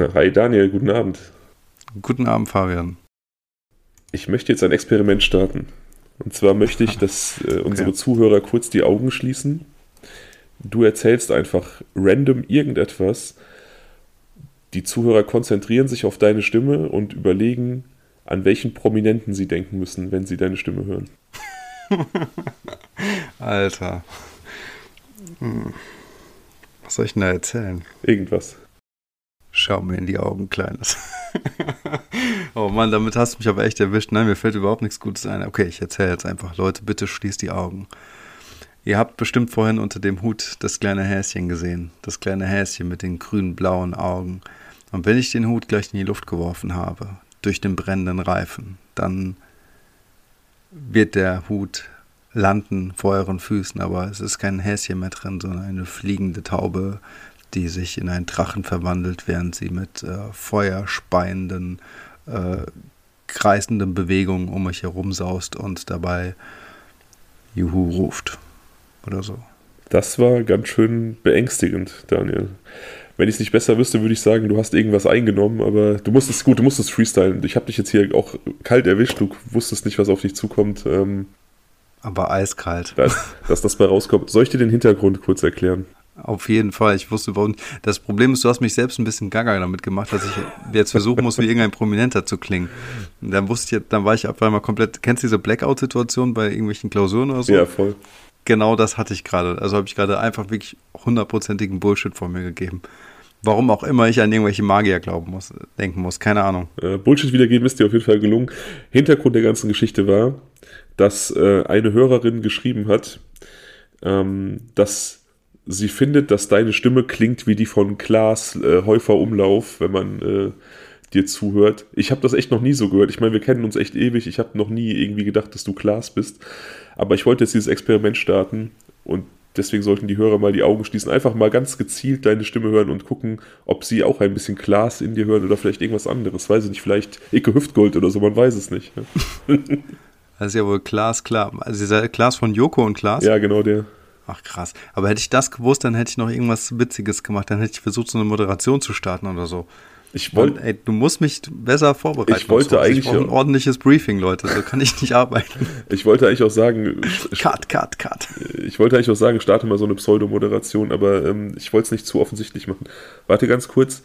Hi Daniel, guten Abend. Guten Abend, Fabian. Ich möchte jetzt ein Experiment starten. Und zwar möchte ich, dass äh, unsere okay. Zuhörer kurz die Augen schließen. Du erzählst einfach random irgendetwas. Die Zuhörer konzentrieren sich auf deine Stimme und überlegen, an welchen Prominenten sie denken müssen, wenn sie deine Stimme hören. Alter. Hm. Was soll ich denn da erzählen? Irgendwas. Schau mir in die Augen, Kleines. oh Mann, damit hast du mich aber echt erwischt. Nein, mir fällt überhaupt nichts Gutes ein. Okay, ich erzähle jetzt einfach. Leute, bitte schließt die Augen. Ihr habt bestimmt vorhin unter dem Hut das kleine Häschen gesehen. Das kleine Häschen mit den grün-blauen Augen. Und wenn ich den Hut gleich in die Luft geworfen habe, durch den brennenden Reifen, dann wird der Hut landen vor euren Füßen, aber es ist kein Häschen mehr drin, sondern eine fliegende Taube, die sich in einen Drachen verwandelt, während sie mit äh, feuerspeienden, äh, kreisenden Bewegungen um euch herum saust und dabei Juhu ruft. Oder so. Das war ganz schön beängstigend, Daniel. Wenn ich es nicht besser wüsste, würde ich sagen, du hast irgendwas eingenommen, aber du musstest gut, du musstest freestylen. Ich habe dich jetzt hier auch kalt erwischt, du wusstest nicht, was auf dich zukommt. Ähm, aber eiskalt. Dass, dass das bei rauskommt. Soll ich dir den Hintergrund kurz erklären? Auf jeden Fall. Ich wusste überhaupt nicht. Das Problem ist, du hast mich selbst ein bisschen gaga damit gemacht, dass ich jetzt versuchen muss, wie irgendein Prominenter zu klingen. Und dann wusste ich, dann war ich auf einmal komplett. Kennst du diese Blackout-Situation bei irgendwelchen Klausuren oder so? Ja, voll. Genau das hatte ich gerade. Also habe ich gerade einfach wirklich hundertprozentigen Bullshit vor mir gegeben. Warum auch immer ich an irgendwelche Magier glauben muss, denken muss, keine Ahnung. Äh, Bullshit wiedergeben ist dir auf jeden Fall gelungen. Hintergrund der ganzen Geschichte war, dass äh, eine Hörerin geschrieben hat, ähm, dass sie findet, dass deine Stimme klingt wie die von Klaas äh, Häufer Umlauf, wenn man äh, dir zuhört. Ich habe das echt noch nie so gehört. Ich meine, wir kennen uns echt ewig. Ich habe noch nie irgendwie gedacht, dass du Klaas bist. Aber ich wollte jetzt dieses Experiment starten und deswegen sollten die Hörer mal die Augen schließen. Einfach mal ganz gezielt deine Stimme hören und gucken, ob sie auch ein bisschen Klaas in dir hören oder vielleicht irgendwas anderes. Weiß ich nicht, vielleicht Icke Hüftgold oder so, man weiß es nicht. das ist ja wohl Klaas, klar. Also dieser Klaas von Joko und Klaas? Ja, genau der. Ach krass. Aber hätte ich das gewusst, dann hätte ich noch irgendwas Witziges gemacht. Dann hätte ich versucht, so eine Moderation zu starten oder so. Ich wollte, ey, du musst mich besser vorbereiten. Ich wollte so. eigentlich ich ein ordentliches Briefing, Leute. So kann ich nicht arbeiten. Ich wollte eigentlich auch sagen, cut, cut, cut. Ich wollte eigentlich auch sagen, starte mal so eine Pseudomoderation, aber ähm, ich wollte es nicht zu offensichtlich machen. Warte ganz kurz.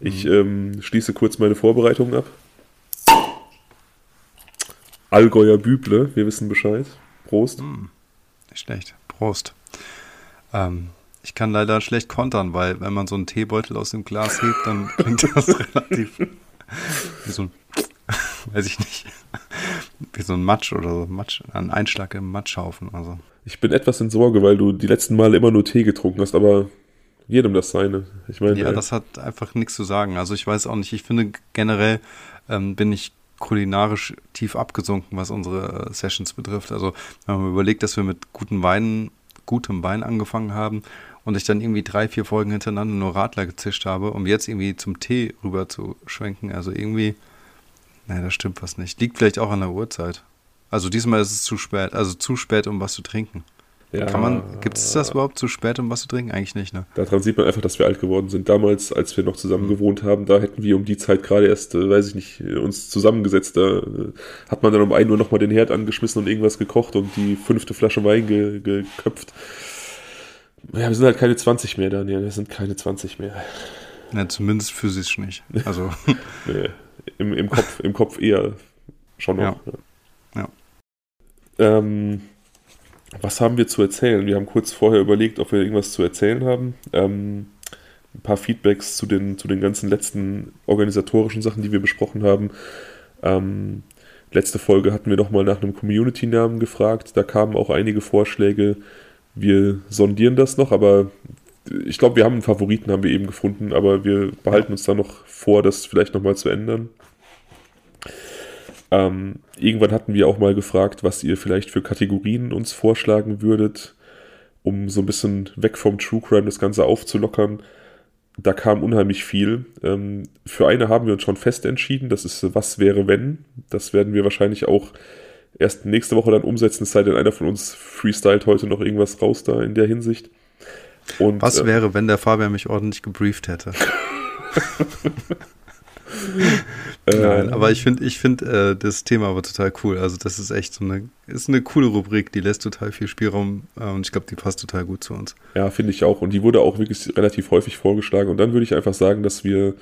Ich mhm. ähm, schließe kurz meine Vorbereitungen ab. Allgäuer Büble, wir wissen Bescheid. Prost. Mhm. Nicht schlecht. Prost. Ähm, ich kann leider schlecht kontern, weil wenn man so einen Teebeutel aus dem Glas hebt, dann klingt das relativ wie so ein, weiß ich nicht, wie so ein Matsch oder so, Matsch, ein Einschlag im Matschhaufen. Also. Ich bin etwas in Sorge, weil du die letzten Male immer nur Tee getrunken hast, aber jedem das seine. Ich meine, ja, äh, das hat einfach nichts zu sagen. Also ich weiß auch nicht. Ich finde generell ähm, bin ich kulinarisch tief abgesunken, was unsere äh, Sessions betrifft. Also wenn man überlegt, dass wir mit guten Weinen, gutem Wein angefangen haben und ich dann irgendwie drei, vier Folgen hintereinander nur Radler gezischt habe, um jetzt irgendwie zum Tee rüber zu schwenken. Also irgendwie, naja, das stimmt was nicht. Liegt vielleicht auch an der Uhrzeit. Also diesmal ist es zu spät, also zu spät, um was zu trinken. Ja, Kann man, gibt es das überhaupt zu spät, um was zu trinken? Eigentlich nicht, ne? Daran sieht man einfach, dass wir alt geworden sind. Damals, als wir noch zusammen mhm. gewohnt haben, da hätten wir um die Zeit gerade erst, äh, weiß ich nicht, uns zusammengesetzt. Da äh, hat man dann um 1 Uhr nochmal den Herd angeschmissen und irgendwas gekocht und die fünfte Flasche Wein ge geköpft. Ja, wir sind halt keine 20 mehr, Daniel. Wir sind keine 20 mehr. Ja, zumindest physisch nicht. Also. nee, im, im, Kopf, Im Kopf eher schon noch. Ja. ja. Ähm, was haben wir zu erzählen? Wir haben kurz vorher überlegt, ob wir irgendwas zu erzählen haben. Ähm, ein paar Feedbacks zu den, zu den ganzen letzten organisatorischen Sachen, die wir besprochen haben. Ähm, letzte Folge hatten wir nochmal nach einem Community-Namen gefragt. Da kamen auch einige Vorschläge. Wir sondieren das noch, aber ich glaube, wir haben einen Favoriten, haben wir eben gefunden, aber wir behalten uns da noch vor, das vielleicht nochmal zu ändern. Ähm, irgendwann hatten wir auch mal gefragt, was ihr vielleicht für Kategorien uns vorschlagen würdet, um so ein bisschen weg vom True Crime das Ganze aufzulockern. Da kam unheimlich viel. Ähm, für eine haben wir uns schon fest entschieden, das ist Was wäre wenn. Das werden wir wahrscheinlich auch erst nächste Woche dann umsetzen, es sei denn, einer von uns freestylt heute noch irgendwas raus da in der Hinsicht. Und, Was äh, wäre, wenn der Fabian mich ordentlich gebrieft hätte? Nein, aber ich finde ich find, äh, das Thema aber total cool. Also das ist echt so eine, ist eine coole Rubrik, die lässt total viel Spielraum äh, und ich glaube, die passt total gut zu uns. Ja, finde ich auch. Und die wurde auch wirklich relativ häufig vorgeschlagen. Und dann würde ich einfach sagen, dass wir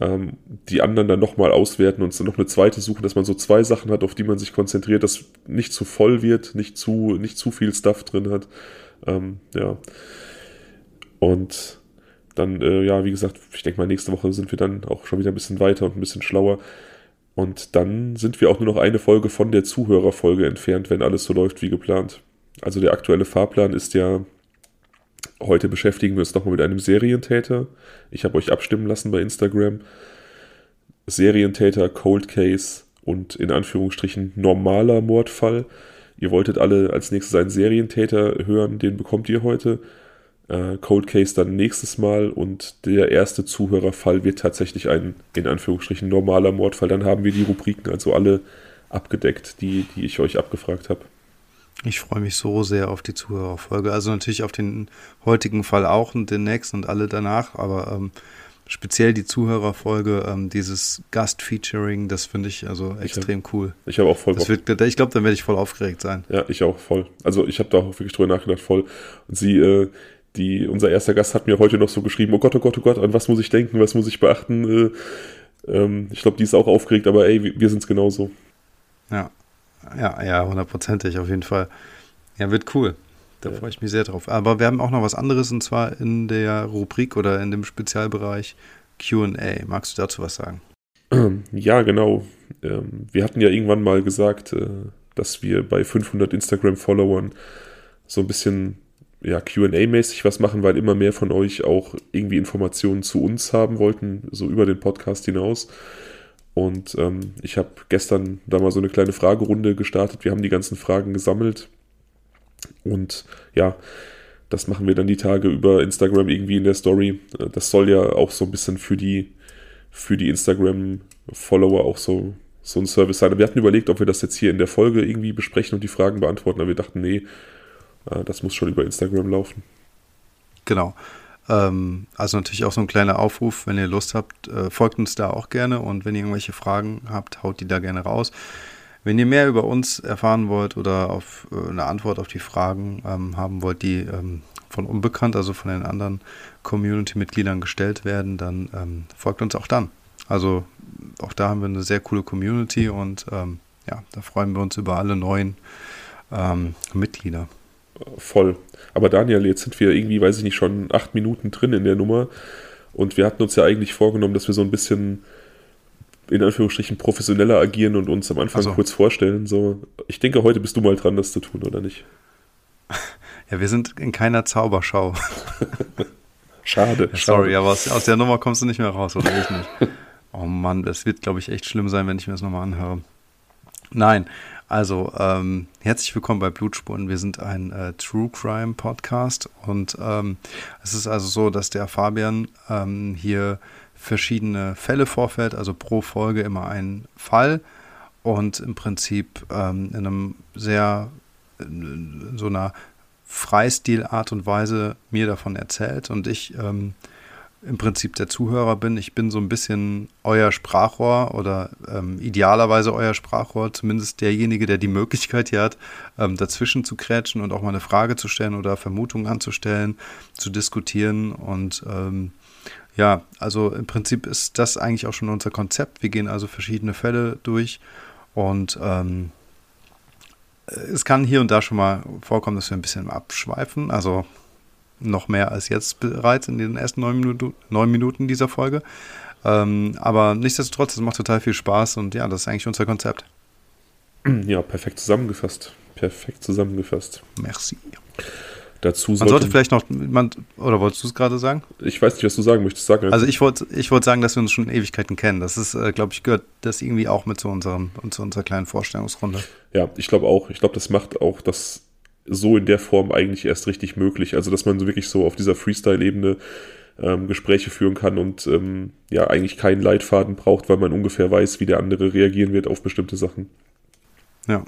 ähm, die anderen dann nochmal auswerten und dann noch eine zweite suchen, dass man so zwei Sachen hat, auf die man sich konzentriert, dass nicht zu voll wird, nicht zu, nicht zu viel Stuff drin hat. Ähm, ja. Und dann, äh, ja, wie gesagt, ich denke mal, nächste Woche sind wir dann auch schon wieder ein bisschen weiter und ein bisschen schlauer. Und dann sind wir auch nur noch eine Folge von der Zuhörerfolge entfernt, wenn alles so läuft wie geplant. Also der aktuelle Fahrplan ist ja, heute beschäftigen wir uns nochmal mit einem Serientäter. Ich habe euch abstimmen lassen bei Instagram. Serientäter, Cold Case und in Anführungsstrichen normaler Mordfall. Ihr wolltet alle als nächstes einen Serientäter hören, den bekommt ihr heute äh, Cold Case dann nächstes Mal und der erste Zuhörerfall wird tatsächlich ein, in Anführungsstrichen, normaler Mordfall. Dann haben wir die Rubriken also alle abgedeckt, die, die ich euch abgefragt habe. Ich freue mich so sehr auf die Zuhörerfolge. Also natürlich auf den heutigen Fall auch und den nächsten und alle danach, aber ähm, speziell die Zuhörerfolge, ähm, dieses Gast-Featuring, das finde ich also extrem ich hab, cool. Ich habe auch voll das wird, Ich glaube, dann werde ich voll aufgeregt sein. Ja, ich auch voll. Also ich habe da auch wirklich drüber nachgedacht, voll. Und sie, äh, die, unser erster Gast hat mir heute noch so geschrieben, oh Gott, oh Gott, oh Gott, an was muss ich denken, was muss ich beachten? Äh, ähm, ich glaube, die ist auch aufgeregt, aber ey, wir, wir sind es genauso. Ja, ja, ja, hundertprozentig, auf jeden Fall. Ja, wird cool. Da ja. freue ich mich sehr drauf. Aber wir haben auch noch was anderes und zwar in der Rubrik oder in dem Spezialbereich QA. Magst du dazu was sagen? Ja, genau. Ähm, wir hatten ja irgendwann mal gesagt, äh, dass wir bei 500 Instagram-Followern so ein bisschen ja, QA-mäßig was machen, weil immer mehr von euch auch irgendwie Informationen zu uns haben wollten, so über den Podcast hinaus. Und ähm, ich habe gestern da mal so eine kleine Fragerunde gestartet. Wir haben die ganzen Fragen gesammelt. Und ja, das machen wir dann die Tage über Instagram irgendwie in der Story. Äh, das soll ja auch so ein bisschen für die, für die Instagram-Follower auch so, so ein Service sein. Wir hatten überlegt, ob wir das jetzt hier in der Folge irgendwie besprechen und die Fragen beantworten, aber wir dachten, nee, das muss schon über Instagram laufen. Genau. Ähm, also natürlich auch so ein kleiner Aufruf, wenn ihr Lust habt, äh, folgt uns da auch gerne und wenn ihr irgendwelche Fragen habt, haut die da gerne raus. Wenn ihr mehr über uns erfahren wollt oder auf äh, eine Antwort auf die Fragen ähm, haben wollt, die ähm, von unbekannt, also von den anderen Community-Mitgliedern gestellt werden, dann folgt uns auch dann. Also auch da haben wir eine sehr coole Community und ja, da freuen wir uns über alle neuen Mitglieder voll. Aber Daniel, jetzt sind wir irgendwie, weiß ich nicht, schon acht Minuten drin in der Nummer. Und wir hatten uns ja eigentlich vorgenommen, dass wir so ein bisschen in Anführungsstrichen professioneller agieren und uns am Anfang so. kurz vorstellen. So, ich denke, heute bist du mal dran, das zu tun, oder nicht? Ja, wir sind in keiner Zauberschau. schade. Ja, sorry, schade. aber aus, aus, der Nummer kommst du nicht mehr raus, oder ich nicht? Oh Mann, das wird, glaube ich, echt schlimm sein, wenn ich mir das nochmal anhöre. Nein, also, ähm, herzlich willkommen bei Blutspuren. Wir sind ein äh, True Crime Podcast und ähm, es ist also so, dass der Fabian ähm, hier verschiedene Fälle vorfällt, also pro Folge immer ein Fall und im Prinzip ähm, in einem sehr, in so einer Freistil-Art und Weise mir davon erzählt und ich ähm, im Prinzip der Zuhörer bin. Ich bin so ein bisschen euer Sprachrohr oder ähm, idealerweise euer Sprachrohr, zumindest derjenige, der die Möglichkeit hier hat, ähm, dazwischen zu krätschen und auch mal eine Frage zu stellen oder Vermutungen anzustellen, zu diskutieren. Und ähm, ja, also im Prinzip ist das eigentlich auch schon unser Konzept. Wir gehen also verschiedene Fälle durch und ähm, es kann hier und da schon mal vorkommen, dass wir ein bisschen abschweifen. Also noch mehr als jetzt bereits in den ersten neun Minuten, neun Minuten dieser Folge. Ähm, aber nichtsdestotrotz, es macht total viel Spaß und ja, das ist eigentlich unser Konzept. Ja, perfekt zusammengefasst. Perfekt zusammengefasst. Merci. Dazu sollte, Man sollte vielleicht noch, man, oder wolltest du es gerade sagen? Ich weiß nicht, was du sagen möchtest. Sag also ich wollte ich wollt sagen, dass wir uns schon Ewigkeiten kennen. Das ist, äh, glaube ich, gehört das irgendwie auch mit zu, unserem, zu unserer kleinen Vorstellungsrunde. Ja, ich glaube auch. Ich glaube, das macht auch das so in der Form eigentlich erst richtig möglich. Also, dass man so wirklich so auf dieser Freestyle-Ebene ähm, Gespräche führen kann und ähm, ja, eigentlich keinen Leitfaden braucht, weil man ungefähr weiß, wie der andere reagieren wird auf bestimmte Sachen. Ja.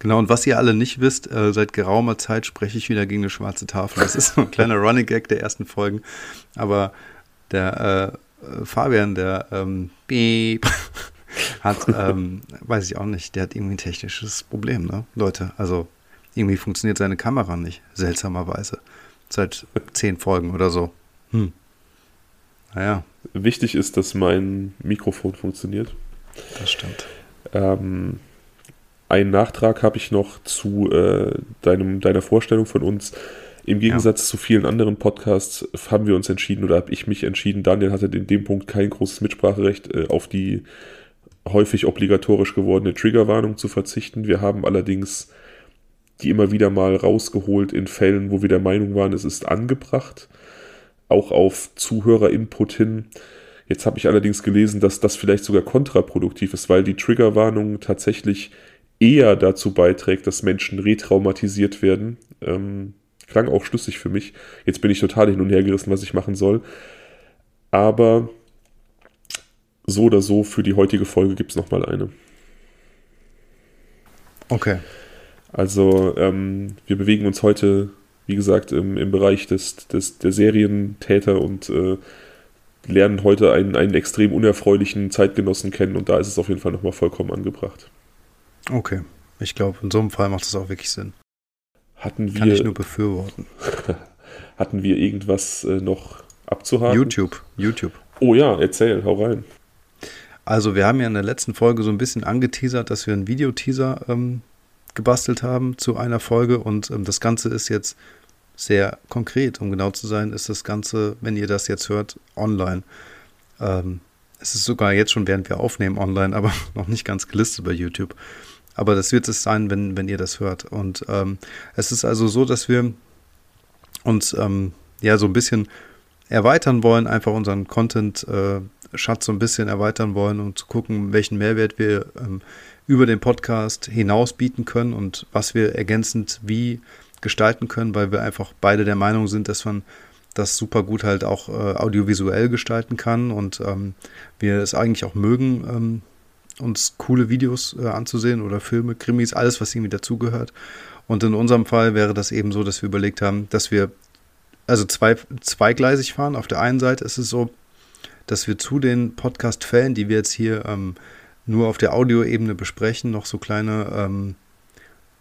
Genau, und was ihr alle nicht wisst, äh, seit geraumer Zeit spreche ich wieder gegen eine schwarze Tafel. Das ist so ein kleiner Running Gag der ersten Folgen. Aber der äh, Fabian, der ähm, Beep, hat, ähm, weiß ich auch nicht, der hat irgendwie ein technisches Problem, ne? Leute, also irgendwie funktioniert seine Kamera nicht, seltsamerweise. Seit zehn Folgen oder so. Hm. Naja. Wichtig ist, dass mein Mikrofon funktioniert. Das stimmt. Ähm, einen Nachtrag habe ich noch zu äh, deinem, deiner Vorstellung von uns. Im Gegensatz ja. zu vielen anderen Podcasts haben wir uns entschieden oder habe ich mich entschieden, Daniel hatte in dem Punkt kein großes Mitspracherecht, äh, auf die häufig obligatorisch gewordene Triggerwarnung zu verzichten. Wir haben allerdings die immer wieder mal rausgeholt in Fällen, wo wir der Meinung waren, es ist angebracht, auch auf Zuhörer-Input hin. Jetzt habe ich allerdings gelesen, dass das vielleicht sogar kontraproduktiv ist, weil die Triggerwarnung tatsächlich eher dazu beiträgt, dass Menschen retraumatisiert werden. Ähm, klang auch schlüssig für mich. Jetzt bin ich total hin und her gerissen, was ich machen soll. Aber so oder so, für die heutige Folge gibt es nochmal eine. Okay. Also ähm, wir bewegen uns heute, wie gesagt, im, im Bereich des, des, der Serientäter und äh, lernen heute einen, einen extrem unerfreulichen Zeitgenossen kennen und da ist es auf jeden Fall nochmal vollkommen angebracht. Okay. Ich glaube, in so einem Fall macht das auch wirklich Sinn. Hatten wir, Kann ich nur befürworten. hatten wir irgendwas äh, noch abzuhaken? YouTube. YouTube. Oh ja, erzähl, hau rein. Also wir haben ja in der letzten Folge so ein bisschen angeteasert, dass wir einen Videoteaser ähm, gebastelt haben zu einer Folge und ähm, das Ganze ist jetzt sehr konkret. Um genau zu sein, ist das Ganze, wenn ihr das jetzt hört, online. Ähm, es ist sogar jetzt schon, während wir aufnehmen, online, aber noch nicht ganz gelistet bei YouTube. Aber das wird es sein, wenn, wenn ihr das hört. Und ähm, es ist also so, dass wir uns ähm, ja so ein bisschen erweitern wollen, einfach unseren Content-Schatz äh, so ein bisschen erweitern wollen, um zu gucken, welchen Mehrwert wir ähm, über den Podcast hinaus bieten können und was wir ergänzend wie gestalten können, weil wir einfach beide der Meinung sind, dass man das super gut halt auch äh, audiovisuell gestalten kann und ähm, wir es eigentlich auch mögen, ähm, uns coole Videos äh, anzusehen oder Filme, Krimis, alles, was irgendwie dazugehört. Und in unserem Fall wäre das eben so, dass wir überlegt haben, dass wir also zwei, zweigleisig fahren. Auf der einen Seite ist es so, dass wir zu den Podcast-Fällen, die wir jetzt hier ähm, nur auf der Audioebene besprechen, noch so kleine ähm,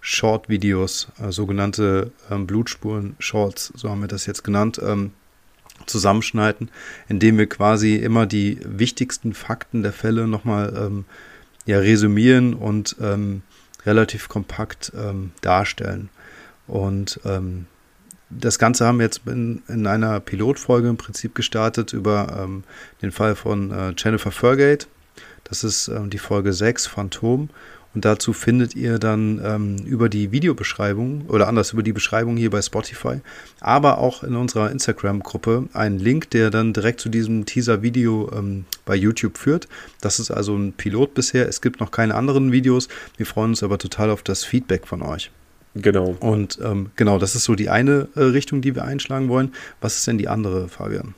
Short-Videos, äh, sogenannte ähm, Blutspuren-Shorts, so haben wir das jetzt genannt, ähm, zusammenschneiden, indem wir quasi immer die wichtigsten Fakten der Fälle nochmal ähm, ja, resümieren und ähm, relativ kompakt ähm, darstellen. Und ähm, das Ganze haben wir jetzt in, in, einer Pilotfolge im Prinzip gestartet über ähm, den Fall von äh, Jennifer Fergate. Das ist äh, die Folge 6, Phantom. Und dazu findet ihr dann ähm, über die Videobeschreibung oder anders über die Beschreibung hier bei Spotify, aber auch in unserer Instagram-Gruppe einen Link, der dann direkt zu diesem Teaser-Video ähm, bei YouTube führt. Das ist also ein Pilot bisher. Es gibt noch keine anderen Videos. Wir freuen uns aber total auf das Feedback von euch. Genau. Und ähm, genau, das ist so die eine äh, Richtung, die wir einschlagen wollen. Was ist denn die andere, Fabian?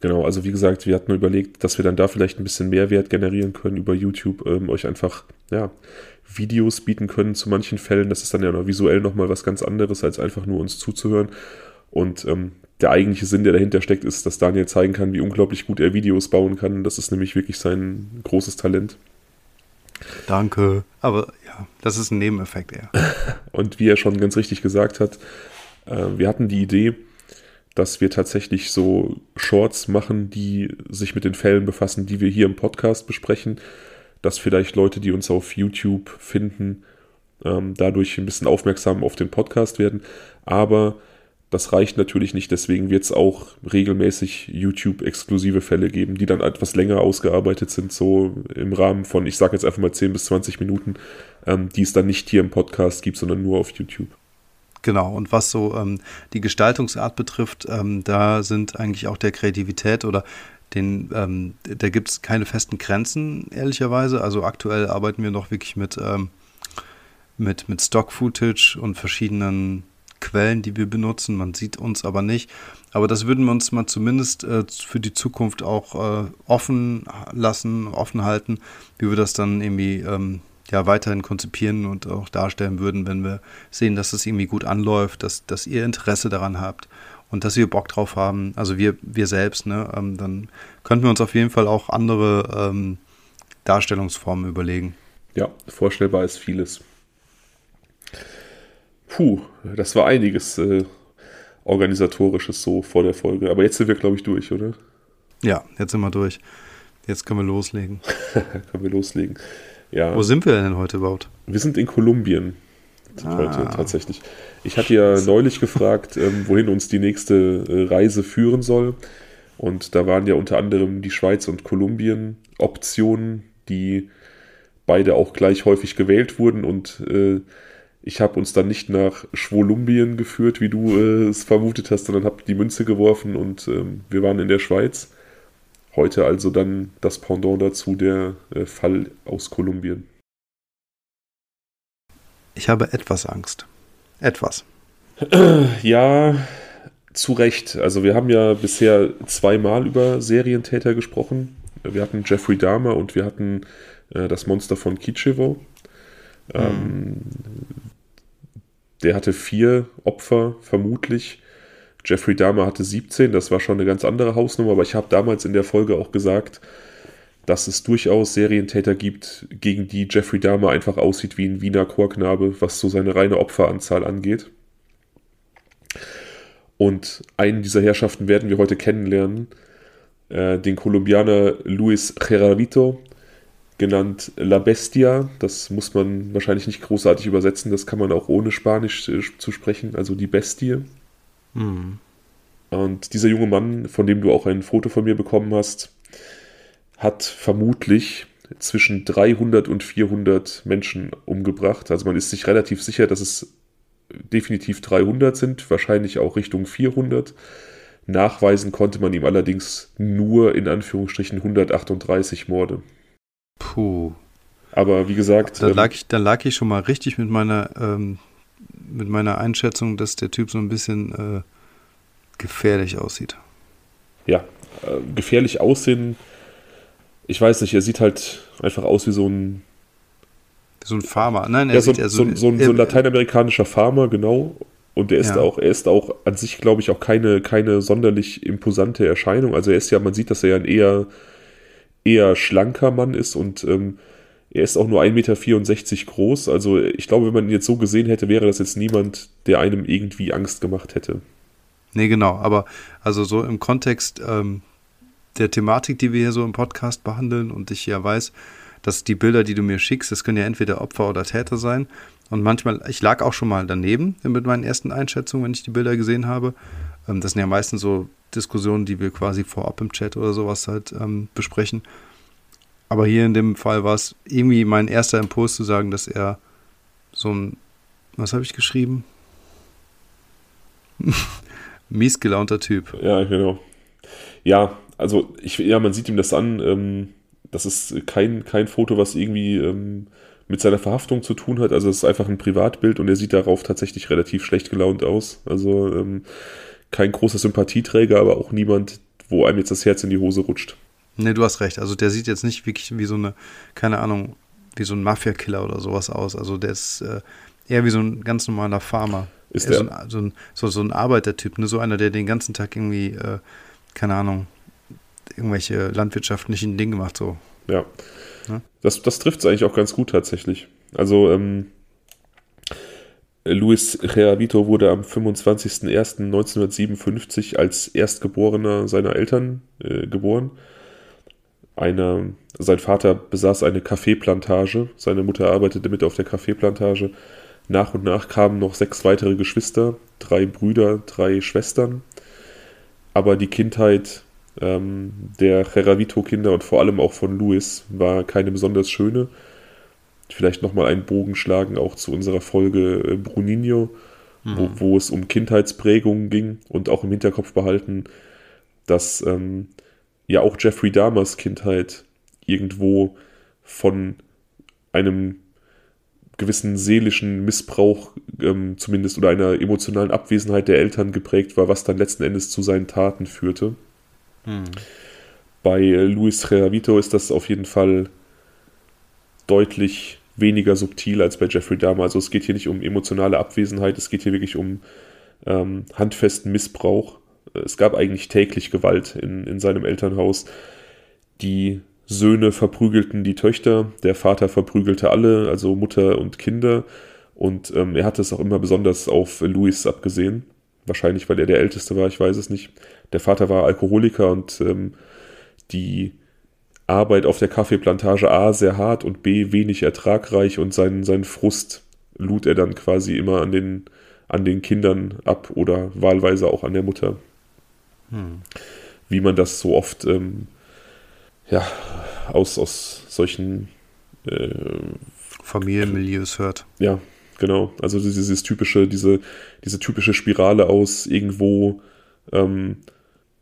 Genau, also wie gesagt, wir hatten überlegt, dass wir dann da vielleicht ein bisschen Mehrwert generieren können über YouTube, ähm, euch einfach, ja, Videos bieten können zu manchen Fällen. Das ist dann ja noch visuell nochmal was ganz anderes, als einfach nur uns zuzuhören. Und ähm, der eigentliche Sinn, der dahinter steckt, ist, dass Daniel zeigen kann, wie unglaublich gut er Videos bauen kann. Das ist nämlich wirklich sein großes Talent. Danke. Aber das ist ein Nebeneffekt eher. Und wie er schon ganz richtig gesagt hat, äh, wir hatten die Idee, dass wir tatsächlich so Shorts machen, die sich mit den Fällen befassen, die wir hier im Podcast besprechen dass vielleicht Leute, die uns auf YouTube finden, ähm, dadurch ein bisschen aufmerksam auf den Podcast werden. Aber das reicht natürlich nicht, deswegen wird es auch regelmäßig YouTube-exklusive Fälle geben, die dann etwas länger ausgearbeitet sind, so im Rahmen von, ich sage jetzt einfach mal 10 bis 20 Minuten, ähm, die es dann nicht hier im Podcast gibt, sondern nur auf YouTube. Genau, und was so ähm, die Gestaltungsart betrifft, ähm, da sind eigentlich auch der Kreativität oder den, ähm, da gibt es keine festen Grenzen, ehrlicherweise. Also aktuell arbeiten wir noch wirklich mit, ähm, mit, mit Stock-Footage und verschiedenen Quellen, die wir benutzen. Man sieht uns aber nicht. Aber das würden wir uns mal zumindest äh, für die Zukunft auch äh, offen lassen, offen halten, wie wir das dann irgendwie ähm, ja, weiterhin konzipieren und auch darstellen würden, wenn wir sehen, dass es irgendwie gut anläuft, dass, dass ihr Interesse daran habt und dass wir Bock drauf haben, also wir, wir selbst, ne, ähm, dann könnten wir uns auf jeden Fall auch andere ähm, Darstellungsformen überlegen. Ja, vorstellbar ist vieles. Puh, das war einiges äh, organisatorisches so vor der Folge. Aber jetzt sind wir, glaube ich, durch, oder? Ja, jetzt sind wir durch. Jetzt können wir loslegen. können wir loslegen. Ja. Wo sind wir denn heute überhaupt? Wir sind in Kolumbien ah. heute tatsächlich. Ich hatte ja neulich gefragt, ähm, wohin uns die nächste äh, Reise führen soll. Und da waren ja unter anderem die Schweiz und Kolumbien Optionen, die beide auch gleich häufig gewählt wurden. Und äh, ich habe uns dann nicht nach Schwolumbien geführt, wie du äh, es vermutet hast, sondern habe die Münze geworfen und ähm, wir waren in der Schweiz. Heute also dann das Pendant dazu, der äh, Fall aus Kolumbien. Ich habe etwas Angst. Etwas. Ja, zu Recht. Also wir haben ja bisher zweimal über Serientäter gesprochen. Wir hatten Jeffrey Dahmer und wir hatten äh, das Monster von Kitschewo. Mhm. Ähm, der hatte vier Opfer, vermutlich. Jeffrey Dahmer hatte 17, das war schon eine ganz andere Hausnummer, aber ich habe damals in der Folge auch gesagt, dass es durchaus Serientäter gibt, gegen die Jeffrey Dahmer einfach aussieht wie ein Wiener Chorknabe, was so seine reine Opferanzahl angeht. Und einen dieser Herrschaften werden wir heute kennenlernen, äh, den Kolumbianer Luis Gerardito, genannt La Bestia. Das muss man wahrscheinlich nicht großartig übersetzen, das kann man auch ohne Spanisch äh, zu sprechen, also die Bestie. Mhm. Und dieser junge Mann, von dem du auch ein Foto von mir bekommen hast, hat vermutlich zwischen 300 und 400 Menschen umgebracht. Also man ist sich relativ sicher, dass es definitiv 300 sind, wahrscheinlich auch Richtung 400. Nachweisen konnte man ihm allerdings nur in Anführungsstrichen 138 Morde. Puh. Aber wie gesagt. Da ähm, lag, ich, da lag ich schon mal richtig mit meiner, ähm, mit meiner Einschätzung, dass der Typ so ein bisschen äh, gefährlich aussieht. Ja, äh, gefährlich aussehen. Ich weiß nicht, er sieht halt einfach aus wie so ein. So ein Farmer. Nein, er ja, so, sieht, so, so, so, ein, so ein lateinamerikanischer Farmer, genau. Und er ist ja. auch, er ist auch an sich, glaube ich, auch keine, keine sonderlich imposante Erscheinung. Also er ist ja, man sieht, dass er ja ein eher eher schlanker Mann ist und ähm, er ist auch nur 1,64 Meter groß. Also ich glaube, wenn man ihn jetzt so gesehen hätte, wäre das jetzt niemand, der einem irgendwie Angst gemacht hätte. Nee, genau. Aber also so im Kontext ähm, der Thematik, die wir hier so im Podcast behandeln und ich ja weiß, dass die Bilder, die du mir schickst, das können ja entweder Opfer oder Täter sein. Und manchmal, ich lag auch schon mal daneben mit meinen ersten Einschätzungen, wenn ich die Bilder gesehen habe. Ähm, das sind ja meistens so Diskussionen, die wir quasi vorab im Chat oder sowas halt ähm, besprechen. Aber hier in dem Fall war es irgendwie mein erster Impuls zu sagen, dass er so ein, was habe ich geschrieben? Mies gelaunter Typ. Ja, genau. Ja, also ich, ja, man sieht ihm das an. Ähm, das ist kein, kein Foto, was irgendwie ähm, mit seiner Verhaftung zu tun hat. Also es ist einfach ein Privatbild und er sieht darauf tatsächlich relativ schlecht gelaunt aus. Also ähm, kein großer Sympathieträger, aber auch niemand, wo einem jetzt das Herz in die Hose rutscht. Nee, du hast recht. Also der sieht jetzt nicht wirklich wie so eine, keine Ahnung, wie so ein Mafia-Killer oder sowas aus. Also der ist äh, eher wie so ein ganz normaler Farmer. Ist der? So ein, so, ein, so, so ein Arbeitertyp, ne? so einer, der den ganzen Tag irgendwie, äh, keine Ahnung, irgendwelche landwirtschaftlichen Dinge macht, so. Ja. ja? Das, das trifft es eigentlich auch ganz gut tatsächlich. Also, ähm, Luis Reavito wurde am 25.01.1957 als Erstgeborener seiner Eltern äh, geboren. Eine, sein Vater besaß eine Kaffeeplantage, seine Mutter arbeitete mit auf der Kaffeeplantage. Nach und nach kamen noch sechs weitere Geschwister, drei Brüder, drei Schwestern. Aber die Kindheit ähm, der Reravito-Kinder und vor allem auch von Luis war keine besonders schöne vielleicht nochmal einen Bogen schlagen, auch zu unserer Folge äh, Bruninho, mhm. wo, wo, es um Kindheitsprägungen ging und auch im Hinterkopf behalten, dass ähm, ja auch Jeffrey Dahmers Kindheit irgendwo von einem gewissen seelischen Missbrauch ähm, zumindest oder einer emotionalen Abwesenheit der Eltern geprägt war, was dann letzten Endes zu seinen Taten führte. Mhm. Bei Luis Reavito ist das auf jeden Fall deutlich weniger subtil als bei Jeffrey Dahmer. Also es geht hier nicht um emotionale Abwesenheit, es geht hier wirklich um ähm, handfesten Missbrauch. Es gab eigentlich täglich Gewalt in, in seinem Elternhaus. Die Söhne verprügelten die Töchter, der Vater verprügelte alle, also Mutter und Kinder. Und ähm, er hatte es auch immer besonders auf Louis abgesehen. Wahrscheinlich, weil er der Älteste war, ich weiß es nicht. Der Vater war Alkoholiker und ähm, die Arbeit auf der Kaffeeplantage A sehr hart und B wenig ertragreich und seinen, seinen Frust lud er dann quasi immer an den, an den Kindern ab oder wahlweise auch an der Mutter. Hm. Wie man das so oft ähm, ja, aus, aus solchen äh, Familienmilieus hört. Ja, genau. Also dieses typische, diese, diese typische Spirale aus irgendwo ähm,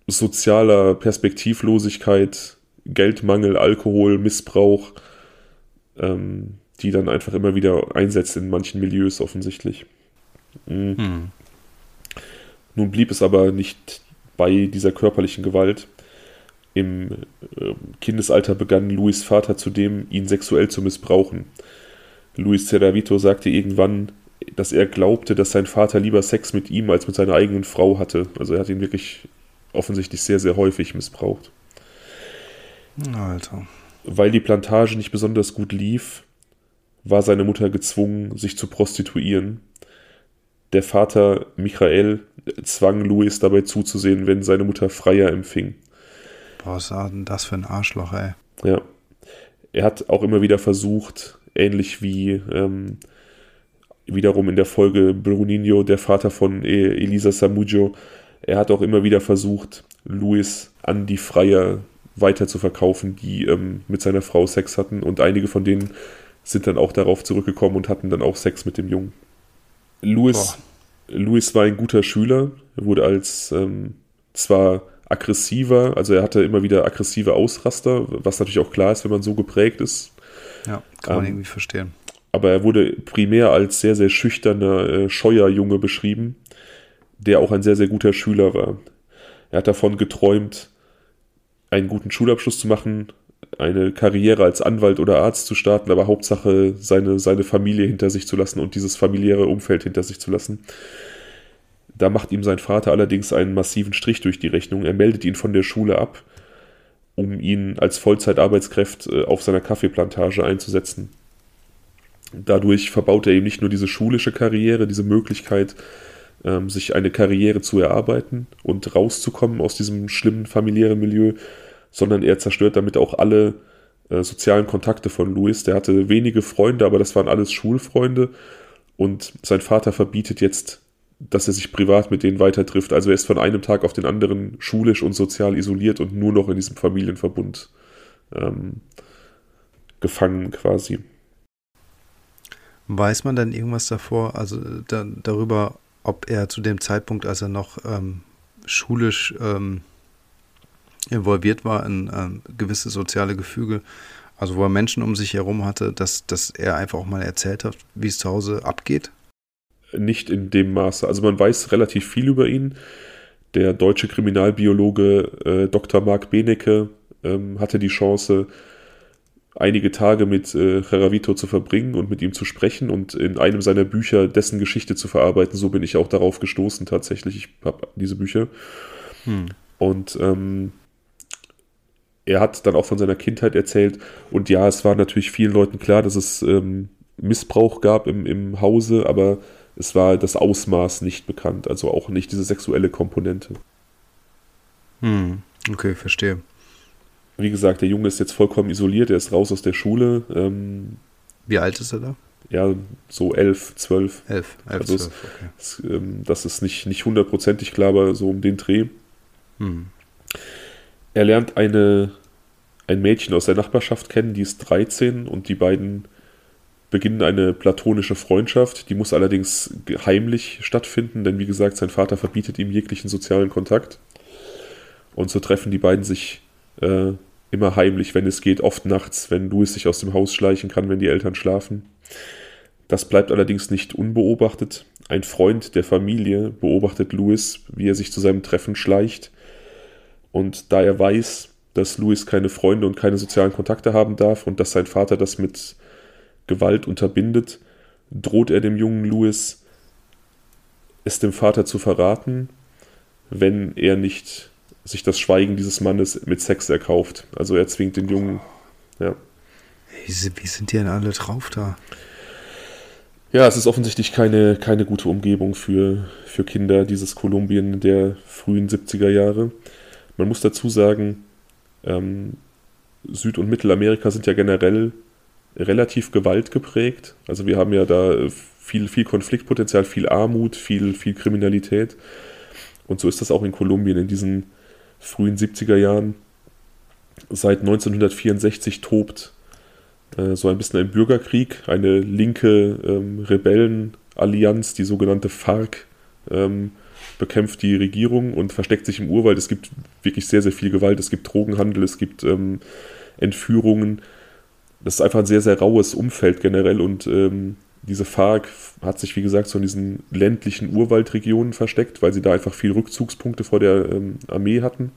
sozialer Perspektivlosigkeit, Geldmangel, Alkohol, Missbrauch, ähm, die dann einfach immer wieder einsetzt in manchen Milieus offensichtlich. Mhm. Hm. Nun blieb es aber nicht bei dieser körperlichen Gewalt. Im äh, Kindesalter begann Louis Vater zudem, ihn sexuell zu missbrauchen. Luis Cerravito sagte irgendwann, dass er glaubte, dass sein Vater lieber Sex mit ihm als mit seiner eigenen Frau hatte. Also er hat ihn wirklich offensichtlich sehr, sehr häufig missbraucht. Alter. Weil die Plantage nicht besonders gut lief, war seine Mutter gezwungen, sich zu prostituieren. Der Vater Michael zwang Louis dabei zuzusehen, wenn seine Mutter Freier empfing. Boah, was war denn das für ein Arschloch, ey? Ja. Er hat auch immer wieder versucht, ähnlich wie ähm, wiederum in der Folge Bruninho, der Vater von e- Elisa Samudio, er hat auch immer wieder versucht, Louis an die Freier weiter zu verkaufen, die ähm, mit seiner Frau Sex hatten. Und einige von denen sind dann auch darauf zurückgekommen und hatten dann auch Sex mit dem Jungen. Louis, Louis war ein guter Schüler. Er wurde als ähm, zwar aggressiver, also er hatte immer wieder aggressive Ausraster, was natürlich auch klar ist, wenn man so geprägt ist. Ja, kann man ähm, irgendwie verstehen. Aber er wurde primär als sehr, sehr schüchterner, äh, scheuer Junge beschrieben, der auch ein sehr, sehr guter Schüler war. Er hat davon geträumt, einen guten Schulabschluss zu machen, eine Karriere als Anwalt oder Arzt zu starten, aber Hauptsache seine, seine Familie hinter sich zu lassen und dieses familiäre Umfeld hinter sich zu lassen. Da macht ihm sein Vater allerdings einen massiven Strich durch die Rechnung. Er meldet ihn von der Schule ab, um ihn als Vollzeitarbeitskraft äh, auf seiner Kaffeeplantage einzusetzen. Dadurch verbaut er ihm nicht nur diese schulische Karriere, diese Möglichkeit, ähm, sich eine Karriere zu erarbeiten und rauszukommen aus diesem schlimmen familiären Milieu, sondern er zerstört damit auch alle äh, sozialen Kontakte von Louis. Der hatte wenige Freunde, aber das waren alles Schulfreunde und sein Vater verbietet jetzt, dass er sich privat mit denen weiter trifft. Also er ist von einem Tag auf den anderen schulisch und sozial isoliert und nur noch in diesem Familienverbund ähm, gefangen quasi. Weiß man dann irgendwas davor, also da, darüber, ob er zu dem Zeitpunkt, als er noch ähm, schulisch ähm, involviert war in ähm, gewisse soziale Gefüge, also wo er Menschen um sich herum hatte, dass, dass er einfach auch mal erzählt hat, wie es zu Hause abgeht? Nicht in dem Maße. Also man weiß relativ viel über ihn. Der deutsche Kriminalbiologe äh, Dr. Marc Benecke ähm, hatte die Chance, einige Tage mit äh, Jaravito zu verbringen und mit ihm zu sprechen und in einem seiner Bücher dessen Geschichte zu verarbeiten. So bin ich auch darauf gestoßen tatsächlich. Ich habe diese Bücher. Hm. Und ähm, er hat dann auch von seiner Kindheit erzählt. Und ja, es war natürlich vielen Leuten klar, dass es ähm, Missbrauch gab im, im Hause, aber es war das Ausmaß nicht bekannt, also auch nicht diese sexuelle Komponente. Hm, okay, verstehe. Wie gesagt, der Junge ist jetzt vollkommen isoliert, er ist raus aus der Schule. Ähm, Wie alt ist er da? Ja, so elf, zwölf. Elf, elf, also zwölf, okay. Es, ähm, das ist nicht, nicht hundertprozentig klar, aber so um den Dreh. Hm. Er lernt eine, ein Mädchen aus der Nachbarschaft kennen, die ist 13 und die beiden beginnen eine platonische Freundschaft. Die muss allerdings heimlich stattfinden, denn wie gesagt, sein Vater verbietet ihm jeglichen sozialen Kontakt. Und so treffen die beiden sich äh, immer heimlich, wenn es geht, oft nachts, wenn Louis sich aus dem Haus schleichen kann, wenn die Eltern schlafen. Das bleibt allerdings nicht unbeobachtet. Ein Freund der Familie beobachtet Louis, wie er sich zu seinem Treffen schleicht. Und da er weiß, dass Louis keine Freunde und keine sozialen Kontakte haben darf und dass sein Vater das mit Gewalt unterbindet, droht er dem jungen Louis, es dem Vater zu verraten, wenn er nicht sich das Schweigen dieses Mannes mit Sex erkauft. Also er zwingt den Jungen, ja. Wie, sind die denn alle drauf da? Ja, es ist offensichtlich keine, keine gute Umgebung für, für Kinder, dieses Kolumbien der frühen 70er Jahre. Man muss dazu sagen, ähm, Süd- und Mittelamerika sind ja generell relativ gewaltgeprägt. Also wir haben ja da viel, viel Konfliktpotenzial, viel Armut, viel, viel Kriminalität. Und so ist das auch in Kolumbien in diesen frühen 70er Jahren. Seit 1964 tobt äh, so ein bisschen ein Bürgerkrieg, eine linke ähm, Rebellenallianz, die sogenannte FARC, ähm, bekämpft die Regierung und versteckt sich im Urwald. Es gibt wirklich sehr, sehr viel Gewalt. Es gibt Drogenhandel, es gibt ähm, Entführungen. Das ist einfach ein sehr, sehr raues Umfeld generell und ähm, diese FARC hat sich, wie gesagt, so in diesen ländlichen Urwaldregionen versteckt, weil sie da einfach viel Rückzugspunkte vor der ähm, Armee hatten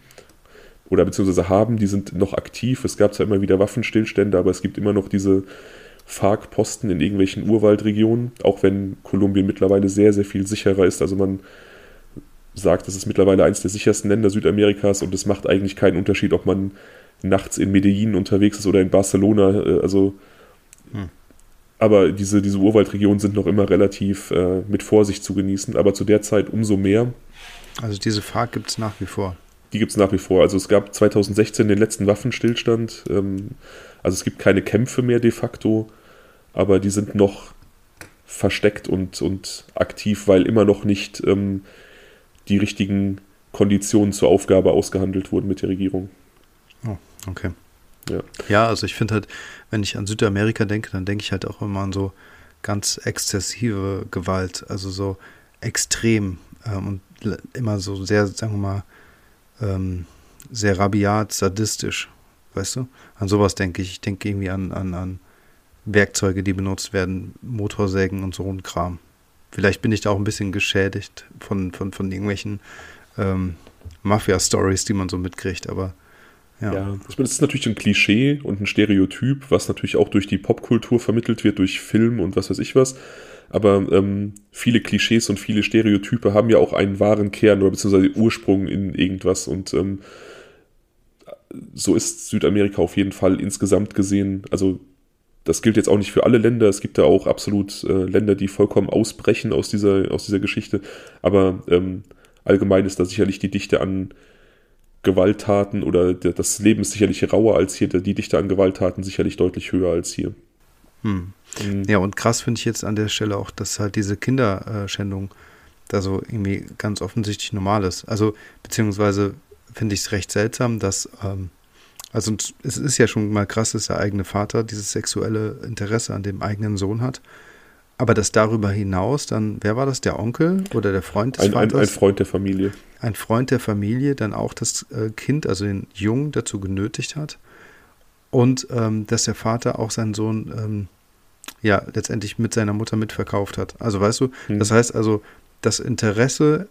oder beziehungsweise haben, die sind noch aktiv. Es gab zwar immer wieder Waffenstillstände, aber es gibt immer noch diese FARC-Posten in irgendwelchen Urwaldregionen, auch wenn Kolumbien mittlerweile sehr, sehr viel sicherer ist. Also man sagt, es ist mittlerweile eines der sichersten Länder Südamerikas und es macht eigentlich keinen Unterschied, ob man nachts in Medellin unterwegs ist oder in Barcelona. Äh, also, hm. aber diese, diese Urwaldregionen sind noch immer relativ äh, mit Vorsicht zu genießen, aber zu der Zeit umso mehr. Also diese FARC gibt es nach wie vor die gibt es nach wie vor. Also es gab 2016 den letzten Waffenstillstand. Ähm, also es gibt keine Kämpfe mehr de facto, aber die sind noch versteckt und, und aktiv, weil immer noch nicht ähm, die richtigen Konditionen zur Aufgabe ausgehandelt wurden mit der Regierung. Oh, okay. Ja, ja also ich finde halt, wenn ich an Südamerika denke, dann denke ich halt auch immer an so ganz exzessive Gewalt, also so extrem ähm, und immer so sehr, sagen wir mal, ähm, sehr rabiat, sadistisch. Weißt du? An sowas denke ich. Ich denke irgendwie an, an, an Werkzeuge, die benutzt werden, Motorsägen und so ein Kram. Vielleicht bin ich da auch ein bisschen geschädigt von, von, von irgendwelchen ähm, Mafia-Stories, die man so mitkriegt, aber ja. ja. das ist natürlich ein Klischee und ein Stereotyp, was natürlich auch durch die Popkultur vermittelt wird, durch Film und was weiß ich was. Aber ähm, viele Klischees und viele Stereotype haben ja auch einen wahren Kern oder beziehungsweise Ursprung in irgendwas. Und ähm, so ist Südamerika auf jeden Fall insgesamt gesehen. Also das gilt jetzt auch nicht für alle Länder. Es gibt da auch absolut äh, Länder, die vollkommen ausbrechen aus dieser, aus dieser Geschichte. Aber ähm, allgemein ist da sicherlich die Dichte an Gewalttaten oder das Leben ist sicherlich rauer als hier, die Dichte an Gewalttaten sicherlich deutlich höher als hier. Hm. Mhm. Ja, und krass finde ich jetzt an der Stelle auch, dass halt diese Kinderschändung da so irgendwie ganz offensichtlich normal ist. Also, beziehungsweise finde ich es recht seltsam, dass, ähm, also es ist ja schon mal krass, dass der eigene Vater dieses sexuelle Interesse an dem eigenen Sohn hat. Aber dass darüber hinaus dann, wer war das, der Onkel oder der Freund des ein, Vaters? Ein, ein Freund der Familie. Ein Freund der Familie dann auch das äh, Kind, also den Jungen, dazu genötigt hat. Und ähm, dass der Vater auch seinen Sohn ähm, ja letztendlich mit seiner Mutter mitverkauft hat. Also weißt du, mhm. das heißt also, das Interesse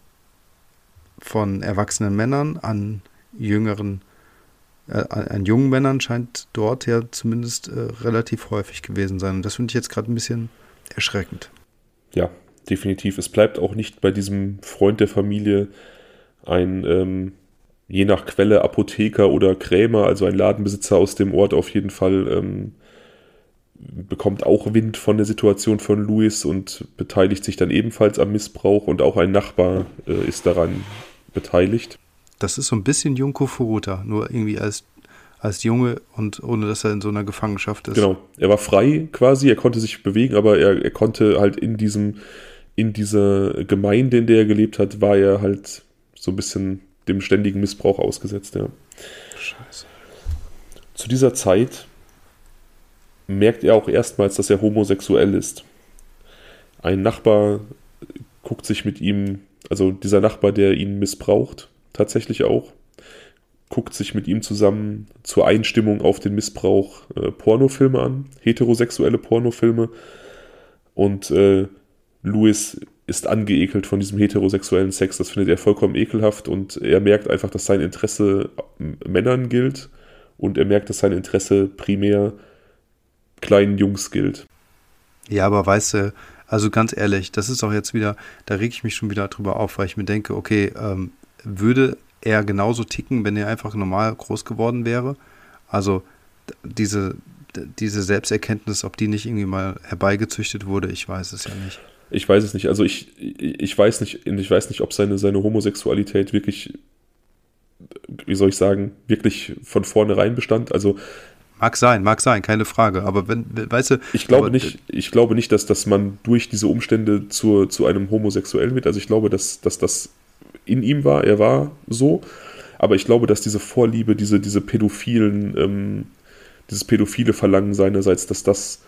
von erwachsenen Männern an jüngeren, äh, an jungen Männern scheint dort ja zumindest äh, relativ häufig gewesen sein. Und das finde ich jetzt gerade ein bisschen erschreckend. Ja, definitiv. Es bleibt auch nicht bei diesem Freund der Familie ein ähm, je nach Quelle Apotheker oder Krämer, also ein Ladenbesitzer aus dem Ort auf jeden Fall, ähm, bekommt auch Wind von der Situation von Louis und beteiligt sich dann ebenfalls am Missbrauch und auch ein Nachbar äh, ist daran beteiligt. Das ist so ein bisschen Junko Furuta, nur irgendwie als, als Junge und ohne dass er in so einer Gefangenschaft ist. Genau, er war frei quasi, er konnte sich bewegen, aber er, er konnte halt in diesem, in dieser Gemeinde, in der er gelebt hat, war er halt so ein bisschen dem ständigen Missbrauch ausgesetzt, ja. Scheiße. Zu dieser Zeit merkt er auch erstmals, dass er homosexuell ist. Ein Nachbar guckt sich mit ihm, also dieser Nachbar, der ihn missbraucht, tatsächlich auch, guckt sich mit ihm zusammen zur Einstimmung auf den Missbrauch äh, Pornofilme an, heterosexuelle Pornofilme. Und äh, Louis ist angeekelt von diesem heterosexuellen Sex. Das findet er vollkommen ekelhaft und er merkt einfach, dass sein Interesse Männern gilt und er merkt, dass sein Interesse primär kleinen Jungs gilt. Ja, aber weißt du, also ganz ehrlich, das ist auch jetzt wieder, da reg ich mich schon wieder drüber auf, weil ich mir denke, okay, ähm, würde er genauso ticken, wenn er einfach normal groß geworden wäre? Also diese, diese Selbsterkenntnis, ob die nicht irgendwie mal herbeigezüchtet wurde, ich weiß es ja nicht. Ich weiß es nicht. Also ich, ich weiß nicht, ich weiß nicht, ob seine, seine Homosexualität wirklich, wie soll ich sagen, wirklich von vornherein bestand. Also Mag sein, mag sein, keine Frage. Aber wenn, weißt du. Ich glaube aber, nicht, ich glaube nicht, dass, dass man durch diese Umstände zur, zu einem Homosexuellen wird. Also ich glaube, dass, dass das in ihm war, er war so. Aber ich glaube, dass diese Vorliebe, diese, diese pädophilen, ähm, dieses pädophile Verlangen seinerseits, dass das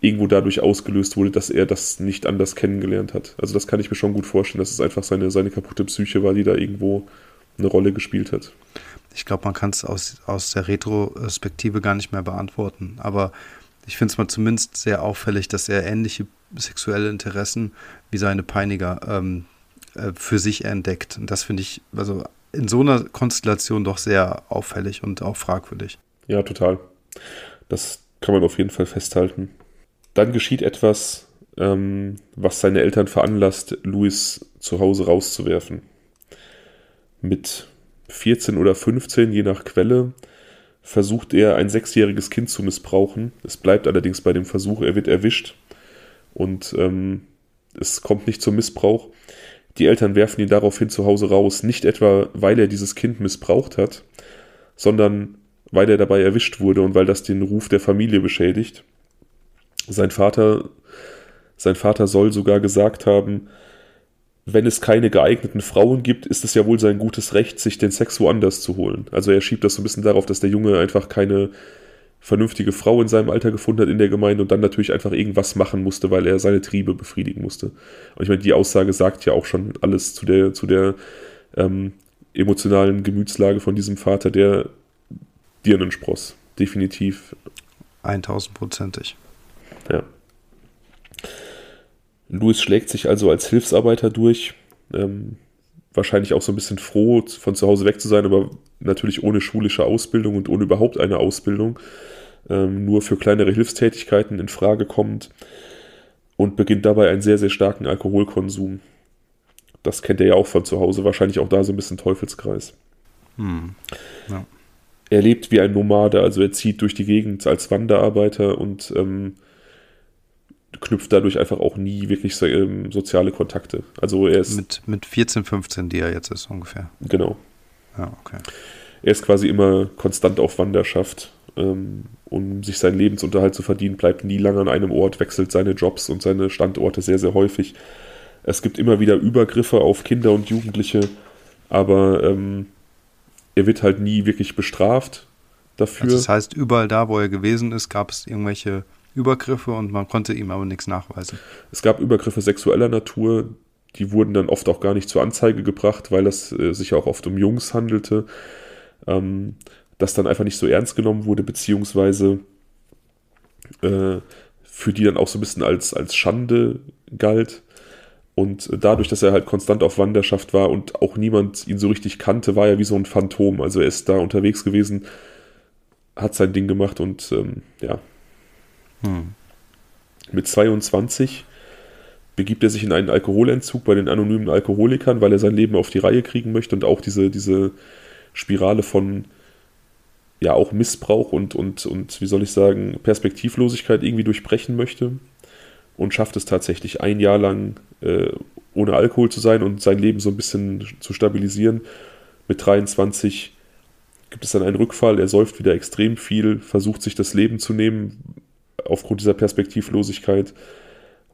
irgendwo dadurch ausgelöst wurde, dass er das nicht anders kennengelernt hat. Also das kann ich mir schon gut vorstellen, dass es einfach seine, seine kaputte Psyche war, die da irgendwo eine Rolle gespielt hat. Ich glaube, man kann es aus, aus der Retrospektive gar nicht mehr beantworten. Aber ich finde es mal zumindest sehr auffällig, dass er ähnliche sexuelle Interessen wie seine Peiniger ähm, äh, für sich entdeckt. Und das finde ich also in so einer Konstellation doch sehr auffällig und auch fragwürdig. Ja, total. Das kann man auf jeden Fall festhalten. Dann geschieht etwas, ähm, was seine Eltern veranlasst, Louis zu Hause rauszuwerfen. Mit 14 oder 15, je nach Quelle, versucht er ein sechsjähriges Kind zu missbrauchen. Es bleibt allerdings bei dem Versuch, er wird erwischt und ähm, es kommt nicht zum Missbrauch. Die Eltern werfen ihn daraufhin zu Hause raus, nicht etwa, weil er dieses Kind missbraucht hat, sondern weil er dabei erwischt wurde und weil das den Ruf der Familie beschädigt. Sein Vater, sein Vater soll sogar gesagt haben, wenn es keine geeigneten Frauen gibt, ist es ja wohl sein gutes Recht, sich den Sex woanders zu holen. Also er schiebt das so ein bisschen darauf, dass der Junge einfach keine vernünftige Frau in seinem Alter gefunden hat in der Gemeinde und dann natürlich einfach irgendwas machen musste, weil er seine Triebe befriedigen musste. Und ich meine, die Aussage sagt ja auch schon alles zu der, zu der ähm, emotionalen Gemütslage von diesem Vater, der Dirnenspross. Definitiv. 1000-prozentig. Ja. Louis schlägt sich also als Hilfsarbeiter durch. Ähm, wahrscheinlich auch so ein bisschen froh, von zu Hause weg zu sein, aber natürlich ohne schulische Ausbildung und ohne überhaupt eine Ausbildung. Ähm, nur für kleinere Hilfstätigkeiten in Frage kommt und beginnt dabei einen sehr, sehr starken Alkoholkonsum. Das kennt er ja auch von zu Hause, wahrscheinlich auch da so ein bisschen Teufelskreis. Hm. Ja. Er lebt wie ein Nomade, also er zieht durch die Gegend als Wanderarbeiter und ähm, knüpft dadurch einfach auch nie wirklich so, ähm, soziale Kontakte. Also er ist. Mit, mit 14, 15, die er jetzt ist ungefähr. Genau. Ja, okay. Er ist quasi immer konstant auf Wanderschaft. Ähm, um sich seinen Lebensunterhalt zu verdienen, bleibt nie lange an einem Ort, wechselt seine Jobs und seine Standorte sehr, sehr häufig. Es gibt immer wieder Übergriffe auf Kinder und Jugendliche, aber ähm, er wird halt nie wirklich bestraft dafür. Also das heißt, überall da, wo er gewesen ist, gab es irgendwelche Übergriffe und man konnte ihm aber nichts nachweisen. Es gab Übergriffe sexueller Natur, die wurden dann oft auch gar nicht zur Anzeige gebracht, weil es äh, sich auch oft um Jungs handelte, ähm, das dann einfach nicht so ernst genommen wurde, beziehungsweise äh, für die dann auch so ein bisschen als, als Schande galt. Und dadurch, dass er halt konstant auf Wanderschaft war und auch niemand ihn so richtig kannte, war er wie so ein Phantom. Also er ist da unterwegs gewesen, hat sein Ding gemacht und ähm, ja, hm. Mit 22 begibt er sich in einen Alkoholentzug bei den anonymen Alkoholikern, weil er sein Leben auf die Reihe kriegen möchte und auch diese, diese Spirale von ja auch Missbrauch und, und, und wie soll ich sagen, Perspektivlosigkeit irgendwie durchbrechen möchte und schafft es tatsächlich ein Jahr lang äh, ohne Alkohol zu sein und sein Leben so ein bisschen zu stabilisieren. Mit 23 gibt es dann einen Rückfall, er säuft wieder extrem viel, versucht sich das Leben zu nehmen, aufgrund dieser Perspektivlosigkeit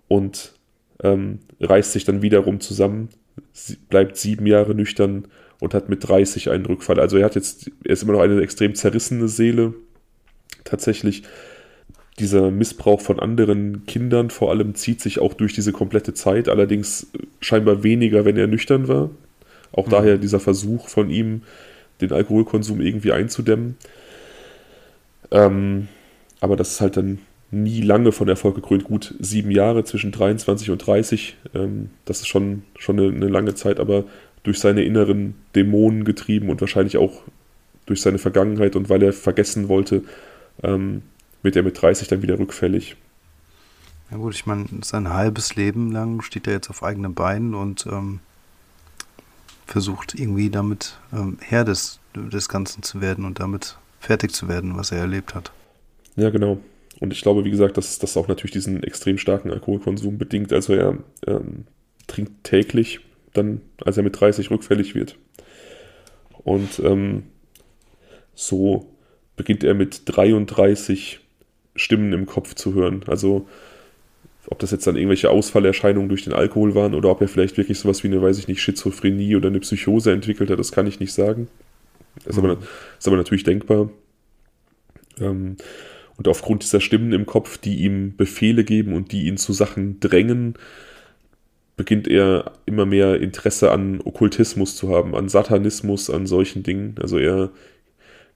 und ähm, reißt sich dann wiederum zusammen, bleibt sieben Jahre nüchtern und hat mit 30 einen Rückfall. Also er hat jetzt, er ist immer noch eine extrem zerrissene Seele. Tatsächlich, dieser Missbrauch von anderen Kindern vor allem zieht sich auch durch diese komplette Zeit, allerdings scheinbar weniger, wenn er nüchtern war. Auch mhm. daher dieser Versuch von ihm, den Alkoholkonsum irgendwie einzudämmen. Ähm, aber das ist halt dann nie lange von Erfolg gekrönt. Gut, sieben Jahre zwischen 23 und 30, ähm, das ist schon, schon eine, eine, lange Zeit, aber durch seine inneren Dämonen getrieben und wahrscheinlich auch durch seine Vergangenheit und weil er vergessen wollte, ähm, wird er mit 30 dann wieder rückfällig. Ja gut, ich meine, sein halbes Leben lang steht er jetzt auf eigenen Beinen und ähm, versucht irgendwie damit ähm, Herr des, des Ganzen zu werden und damit fertig zu werden, was er erlebt hat. Ja, genau. Und ich glaube, wie gesagt, dass das auch natürlich diesen extrem starken Alkoholkonsum bedingt. Also er ähm, trinkt täglich, dann, als er mit 30 rückfällig wird. Und ähm, so beginnt er mit 33 Stimmen im Kopf zu hören. Also ob das jetzt dann irgendwelche Ausfallerscheinungen durch den Alkohol waren oder ob er vielleicht wirklich sowas wie eine, weiß ich nicht, Schizophrenie oder eine Psychose entwickelt hat, das kann ich nicht sagen. Das ist, mhm. aber, ist aber natürlich denkbar. Ähm, und aufgrund dieser Stimmen im Kopf, die ihm Befehle geben und die ihn zu Sachen drängen, beginnt er immer mehr Interesse an Okkultismus zu haben, an Satanismus, an solchen Dingen. Also er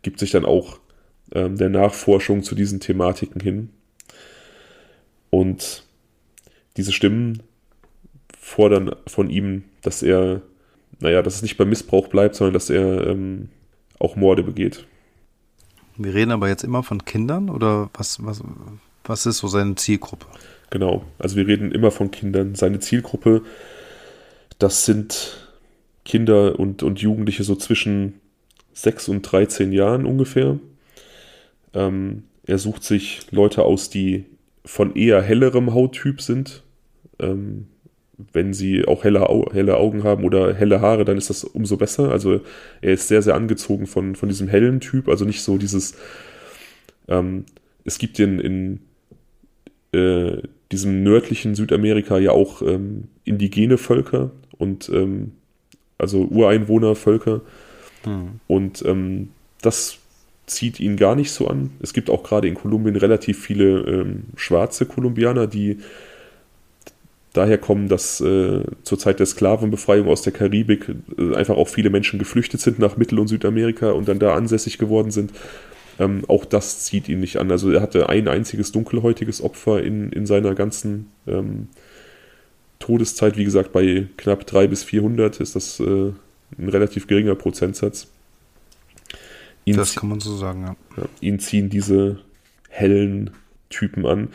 gibt sich dann auch ähm, der Nachforschung zu diesen Thematiken hin. Und diese Stimmen fordern von ihm, dass er, naja, dass es nicht beim Missbrauch bleibt, sondern dass er ähm, auch Morde begeht. Wir reden aber jetzt immer von Kindern oder was, was, was ist so seine Zielgruppe? Genau, also wir reden immer von Kindern. Seine Zielgruppe, das sind Kinder und, und Jugendliche so zwischen 6 und 13 Jahren ungefähr. Ähm, er sucht sich Leute aus, die von eher hellerem Hauttyp sind. Ähm, wenn sie auch helle, helle Augen haben oder helle Haare, dann ist das umso besser. Also er ist sehr, sehr angezogen von, von diesem hellen Typ. Also nicht so dieses, ähm, es gibt in, in äh, diesem nördlichen Südamerika ja auch ähm, indigene Völker und ähm, also Ureinwohnervölker. Hm. Und ähm, das zieht ihn gar nicht so an. Es gibt auch gerade in Kolumbien relativ viele ähm, schwarze Kolumbianer, die daher kommen, dass äh, zur Zeit der Sklavenbefreiung aus der Karibik äh, einfach auch viele Menschen geflüchtet sind nach Mittel- und Südamerika und dann da ansässig geworden sind. Ähm, auch das zieht ihn nicht an. Also er hatte ein einziges dunkelhäutiges Opfer in, in seiner ganzen ähm, Todeszeit. Wie gesagt, bei knapp 300 bis 400 ist das äh, ein relativ geringer Prozentsatz. Ihn das kann man so sagen, ja. ja. Ihn ziehen diese hellen Typen an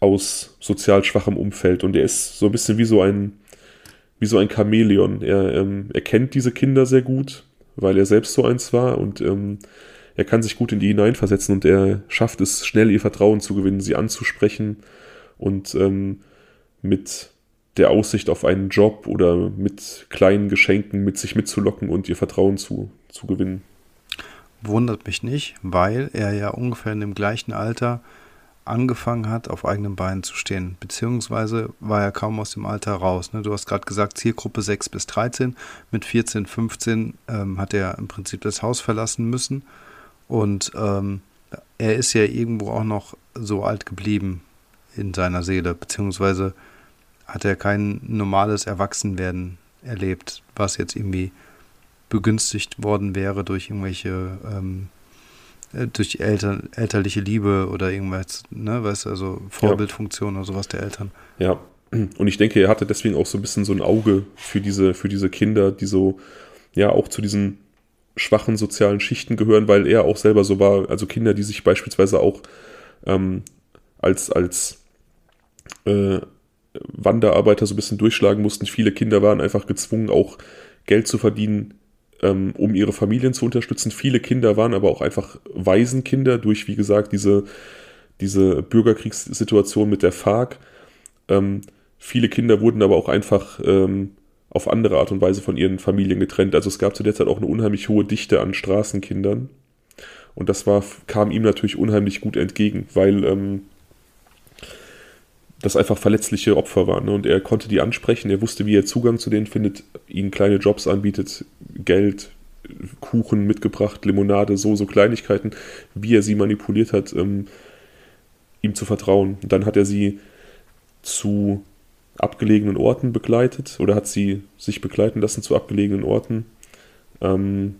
aus sozial schwachem Umfeld und er ist so ein bisschen wie so ein wie so ein Chamäleon. Er, ähm, er kennt diese Kinder sehr gut, weil er selbst so eins war und ähm, er kann sich gut in die hineinversetzen und er schafft es schnell ihr Vertrauen zu gewinnen, sie anzusprechen und ähm, mit der Aussicht auf einen Job oder mit kleinen Geschenken mit sich mitzulocken und ihr Vertrauen zu, zu gewinnen. Wundert mich nicht, weil er ja ungefähr in dem gleichen Alter angefangen hat, auf eigenen Beinen zu stehen. Beziehungsweise war er kaum aus dem Alter raus. Ne? Du hast gerade gesagt, Zielgruppe 6 bis 13. Mit 14, 15 ähm, hat er im Prinzip das Haus verlassen müssen. Und ähm, er ist ja irgendwo auch noch so alt geblieben in seiner Seele. Beziehungsweise hat er kein normales Erwachsenwerden erlebt, was jetzt irgendwie begünstigt worden wäre durch irgendwelche, ähm, äh, durch Elter, elterliche Liebe oder irgendwas, ne, weißt also Vorbildfunktion ja. oder sowas der Eltern. Ja, und ich denke, er hatte deswegen auch so ein bisschen so ein Auge für diese, für diese Kinder, die so, ja, auch zu diesen schwachen sozialen Schichten gehören, weil er auch selber so war, also Kinder, die sich beispielsweise auch ähm, als, als äh, Wanderarbeiter so ein bisschen durchschlagen mussten. Viele Kinder waren einfach gezwungen, auch Geld zu verdienen, ähm, um ihre Familien zu unterstützen. Viele Kinder waren aber auch einfach Waisenkinder durch, wie gesagt, diese, diese Bürgerkriegssituation mit der FARC. Ähm, viele Kinder wurden aber auch einfach ähm, auf andere Art und Weise von ihren Familien getrennt. Also es gab zu der Zeit auch eine unheimlich hohe Dichte an Straßenkindern. Und das war, kam ihm natürlich unheimlich gut entgegen, weil ähm, das einfach verletzliche Opfer waren. Ne? Und er konnte die ansprechen, er wusste, wie er Zugang zu denen findet, ihnen kleine Jobs anbietet, Geld, Kuchen mitgebracht, Limonade, so, so Kleinigkeiten, wie er sie manipuliert hat, ähm, ihm zu vertrauen. Und dann hat er sie zu abgelegenen Orten begleitet oder hat sie sich begleiten lassen zu abgelegenen Orten. Ähm,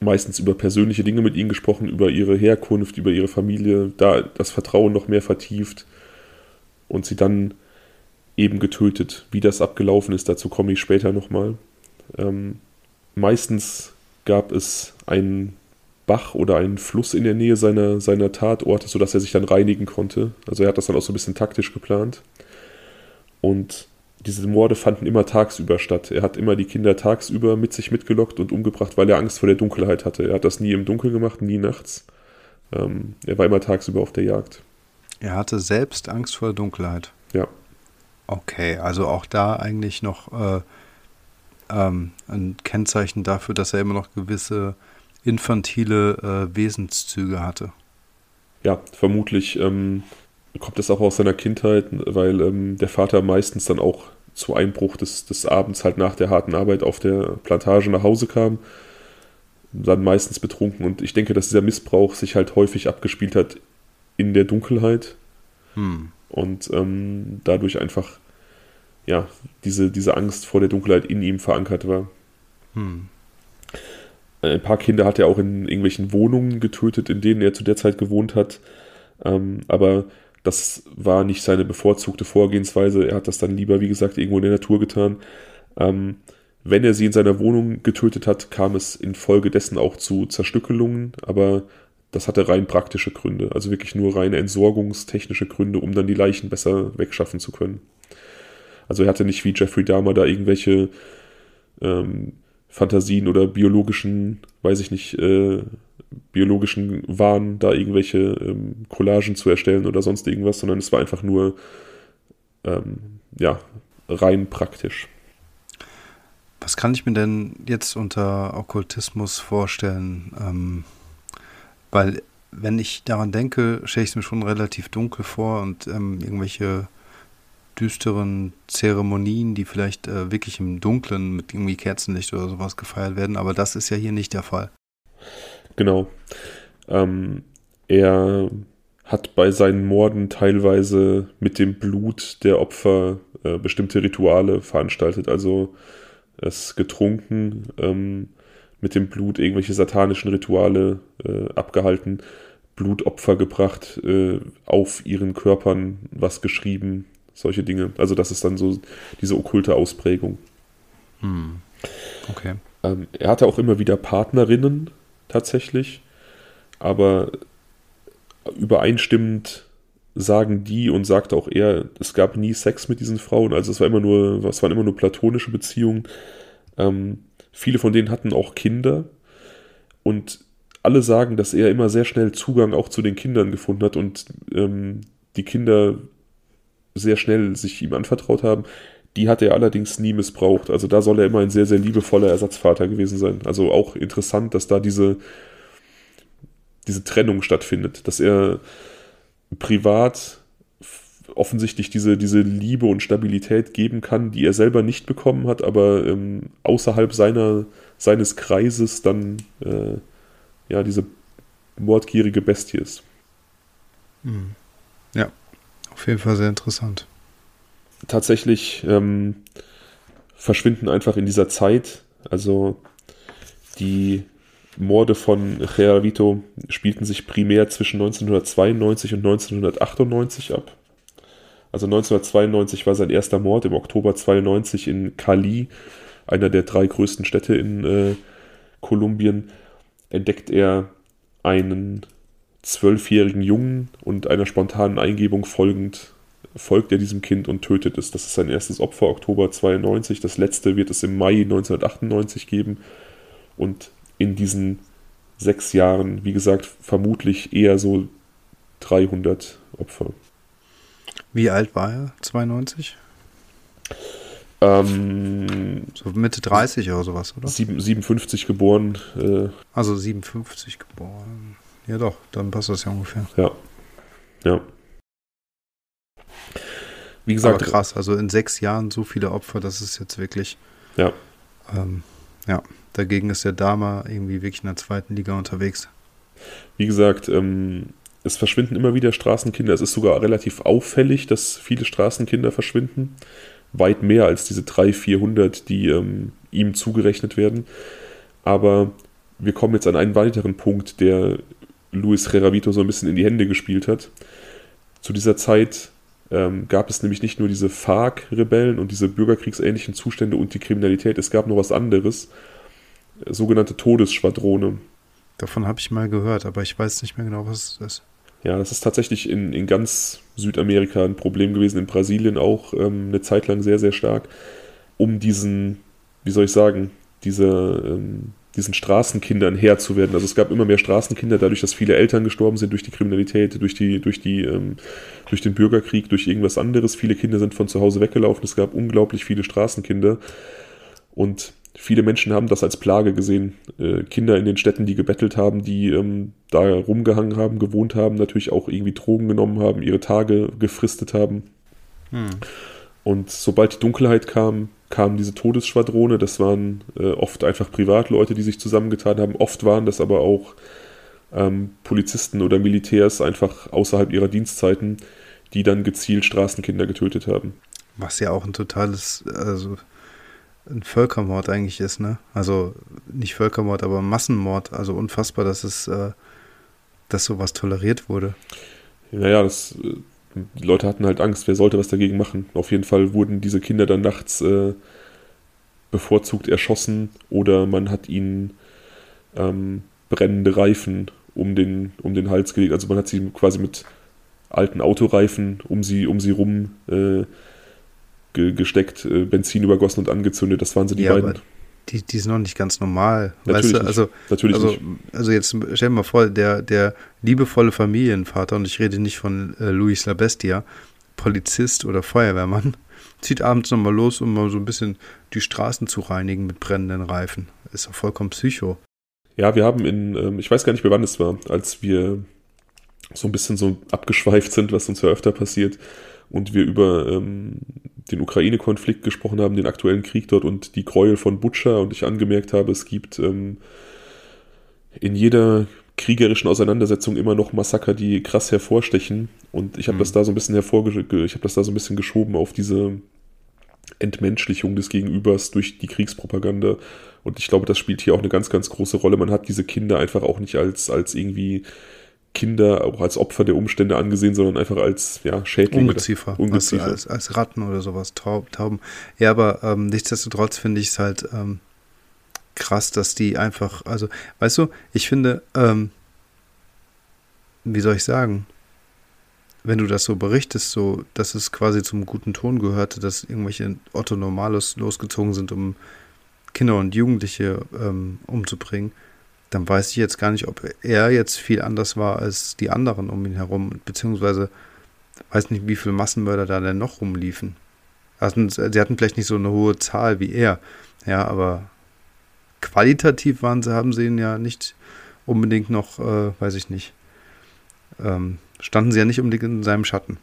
meistens über persönliche Dinge mit ihnen gesprochen, über ihre Herkunft, über ihre Familie, da das Vertrauen noch mehr vertieft und sie dann eben getötet. Wie das abgelaufen ist, dazu komme ich später nochmal. Ähm, meistens gab es einen Bach oder einen Fluss in der Nähe seiner, seiner Tatorte, sodass er sich dann reinigen konnte. Also er hat das dann auch so ein bisschen taktisch geplant. Und diese Morde fanden immer tagsüber statt. Er hat immer die Kinder tagsüber mit sich mitgelockt und umgebracht, weil er Angst vor der Dunkelheit hatte. Er hat das nie im Dunkeln gemacht, nie nachts. Ähm, er war immer tagsüber auf der Jagd. Er hatte selbst Angst vor der Dunkelheit. Ja. Okay, also auch da eigentlich noch äh, ähm, ein Kennzeichen dafür, dass er immer noch gewisse infantile äh, Wesenszüge hatte. Ja, vermutlich ähm, kommt es auch aus seiner Kindheit, weil ähm, der Vater meistens dann auch zu Einbruch des, des Abends halt nach der harten Arbeit auf der Plantage nach Hause kam, dann meistens betrunken. Und ich denke, dass dieser Missbrauch sich halt häufig abgespielt hat in der Dunkelheit hm. und ähm, dadurch einfach ja diese, diese Angst vor der Dunkelheit in ihm verankert war. Hm. Ein paar Kinder hat er auch in irgendwelchen Wohnungen getötet, in denen er zu der Zeit gewohnt hat. Ähm, aber das war nicht seine bevorzugte Vorgehensweise. Er hat das dann lieber, wie gesagt, irgendwo in der Natur getan. Ähm, wenn er sie in seiner Wohnung getötet hat, kam es infolgedessen auch zu Zerstückelungen, aber das hatte rein praktische Gründe, also wirklich nur reine entsorgungstechnische Gründe, um dann die Leichen besser wegschaffen zu können. Also er hatte nicht wie Jeffrey Dahmer da irgendwelche ähm, Fantasien oder biologischen, weiß ich nicht, äh, biologischen Wahn, da irgendwelche ähm, Collagen zu erstellen oder sonst irgendwas, sondern es war einfach nur ähm, ja, rein praktisch. Was kann ich mir denn jetzt unter Okkultismus vorstellen? Ähm, weil, wenn ich daran denke, stelle ich es mir schon relativ dunkel vor und ähm, irgendwelche düsteren Zeremonien, die vielleicht äh, wirklich im Dunklen mit irgendwie Kerzenlicht oder sowas gefeiert werden, aber das ist ja hier nicht der Fall. Genau. Ähm, er hat bei seinen Morden teilweise mit dem Blut der Opfer äh, bestimmte Rituale veranstaltet, also es getrunken, ähm, mit dem Blut irgendwelche satanischen Rituale äh, abgehalten, Blutopfer gebracht, äh, auf ihren Körpern was geschrieben, solche Dinge. Also das ist dann so diese okkulte Ausprägung. Hm. Okay. Ähm, er hatte auch immer wieder Partnerinnen tatsächlich, aber übereinstimmend sagen die und sagt auch er, es gab nie Sex mit diesen Frauen, also es war immer nur, es waren immer nur platonische Beziehungen. Ähm, viele von denen hatten auch Kinder und alle sagen, dass er immer sehr schnell Zugang auch zu den Kindern gefunden hat und ähm, die Kinder sehr schnell sich ihm anvertraut haben. Die hat er allerdings nie missbraucht. Also da soll er immer ein sehr, sehr liebevoller Ersatzvater gewesen sein. Also auch interessant, dass da diese, diese Trennung stattfindet, dass er privat offensichtlich diese, diese Liebe und Stabilität geben kann, die er selber nicht bekommen hat, aber ähm, außerhalb seiner, seines Kreises dann äh, ja diese mordgierige Bestie ist. Hm. Ja, auf jeden Fall sehr interessant. Tatsächlich ähm, verschwinden einfach in dieser Zeit, also die Morde von Gerravito spielten sich primär zwischen 1992 und 1998 ab. Also 1992 war sein erster Mord, im Oktober 92 in Cali, einer der drei größten Städte in äh, Kolumbien, entdeckt er einen zwölfjährigen Jungen und einer spontanen Eingebung folgend folgt er diesem Kind und tötet es. Das ist sein erstes Opfer, Oktober 92. Das letzte wird es im Mai 1998 geben. Und in diesen sechs Jahren, wie gesagt, vermutlich eher so 300 Opfer. Wie alt war er? 92? Ähm, so Mitte 30 oder sowas, oder? 57 geboren. Äh, also 57 geboren. Ja doch, dann passt das ja ungefähr. Ja. Ja. Wie gesagt. Aber krass, also in sechs Jahren so viele Opfer, das ist jetzt wirklich. Ja. Ähm, ja, dagegen ist der Dama irgendwie wirklich in der zweiten Liga unterwegs. Wie gesagt, ähm, es verschwinden immer wieder Straßenkinder. Es ist sogar relativ auffällig, dass viele Straßenkinder verschwinden. Weit mehr als diese 300, 400, die ähm, ihm zugerechnet werden. Aber wir kommen jetzt an einen weiteren Punkt, der Luis Reravito so ein bisschen in die Hände gespielt hat. Zu dieser Zeit ähm, gab es nämlich nicht nur diese FARC-Rebellen und diese bürgerkriegsähnlichen Zustände und die Kriminalität, es gab noch was anderes, sogenannte Todesschwadrone. Davon habe ich mal gehört, aber ich weiß nicht mehr genau, was es ist. Ja, das ist tatsächlich in, in ganz Südamerika ein Problem gewesen, in Brasilien auch ähm, eine Zeit lang sehr, sehr stark, um diesen, wie soll ich sagen, diese, ähm, diesen Straßenkindern Herr zu werden. Also es gab immer mehr Straßenkinder, dadurch, dass viele Eltern gestorben sind durch die Kriminalität, durch, die, durch, die, ähm, durch den Bürgerkrieg, durch irgendwas anderes. Viele Kinder sind von zu Hause weggelaufen. Es gab unglaublich viele Straßenkinder. Und viele Menschen haben das als Plage gesehen. Äh, Kinder in den Städten, die gebettelt haben, die ähm, da rumgehangen haben, gewohnt haben, natürlich auch irgendwie Drogen genommen haben, ihre Tage gefristet haben. Hm. Und sobald die Dunkelheit kam, kam diese Todesschwadrone. Das waren äh, oft einfach Privatleute, die sich zusammengetan haben. Oft waren das aber auch ähm, Polizisten oder Militärs einfach außerhalb ihrer Dienstzeiten, die dann gezielt Straßenkinder getötet haben. Was ja auch ein totales, also ein Völkermord eigentlich ist, ne? Also nicht Völkermord, aber Massenmord. Also unfassbar, dass es, äh, dass sowas toleriert wurde. Naja, das äh, die Leute hatten halt Angst, wer sollte was dagegen machen. Auf jeden Fall wurden diese Kinder dann nachts äh, bevorzugt erschossen oder man hat ihnen ähm, brennende Reifen um den, um den Hals gelegt. Also man hat sie quasi mit alten Autoreifen um sie, um sie rum äh, ge gesteckt, äh, Benzin übergossen und angezündet. Das waren so die ja, beiden die, die ist noch nicht ganz normal. Natürlich weißt du, also, Natürlich also, also jetzt stell dir mal vor, der, der liebevolle Familienvater, und ich rede nicht von äh, Luis Labestia, Polizist oder Feuerwehrmann, zieht abends nochmal los, um mal so ein bisschen die Straßen zu reinigen mit brennenden Reifen. Ist doch vollkommen psycho. Ja, wir haben in, ähm, ich weiß gar nicht mehr wann es war, als wir so ein bisschen so abgeschweift sind, was uns ja öfter passiert, und wir über ähm, den Ukraine-Konflikt gesprochen haben, den aktuellen Krieg dort und die Gräuel von Butcher und ich angemerkt habe, es gibt ähm, in jeder kriegerischen Auseinandersetzung immer noch Massaker, die krass hervorstechen und ich habe mhm. das da so ein bisschen hervorge ich habe das da so ein bisschen geschoben auf diese Entmenschlichung des Gegenübers durch die Kriegspropaganda und ich glaube, das spielt hier auch eine ganz, ganz große Rolle. Man hat diese Kinder einfach auch nicht als, als irgendwie Kinder auch als Opfer der Umstände angesehen, sondern einfach als ja, Schädlinge. Ungeziefer. Ungeziefer. Als, als, als, Ratten oder sowas, Taub, Tauben. Ja, aber ähm, nichtsdestotrotz finde ich es halt ähm, krass, dass die einfach, also, weißt du, ich finde, ähm, wie soll ich sagen, wenn du das so berichtest, so, dass es quasi zum guten Ton gehörte, dass irgendwelche Otto Normalos losgezogen sind, um Kinder und Jugendliche ähm, umzubringen, dann weiß ich jetzt gar nicht, ob er jetzt viel anders war als die anderen um ihn herum, beziehungsweise weiß nicht, wie viele Massenmörder da denn noch rumliefen. Also, sie hatten vielleicht nicht so eine hohe Zahl wie er, ja, aber qualitativ waren sie, haben sie ihn ja nicht unbedingt noch, äh, weiß ich nicht, ähm, standen sie ja nicht unbedingt in seinem Schatten.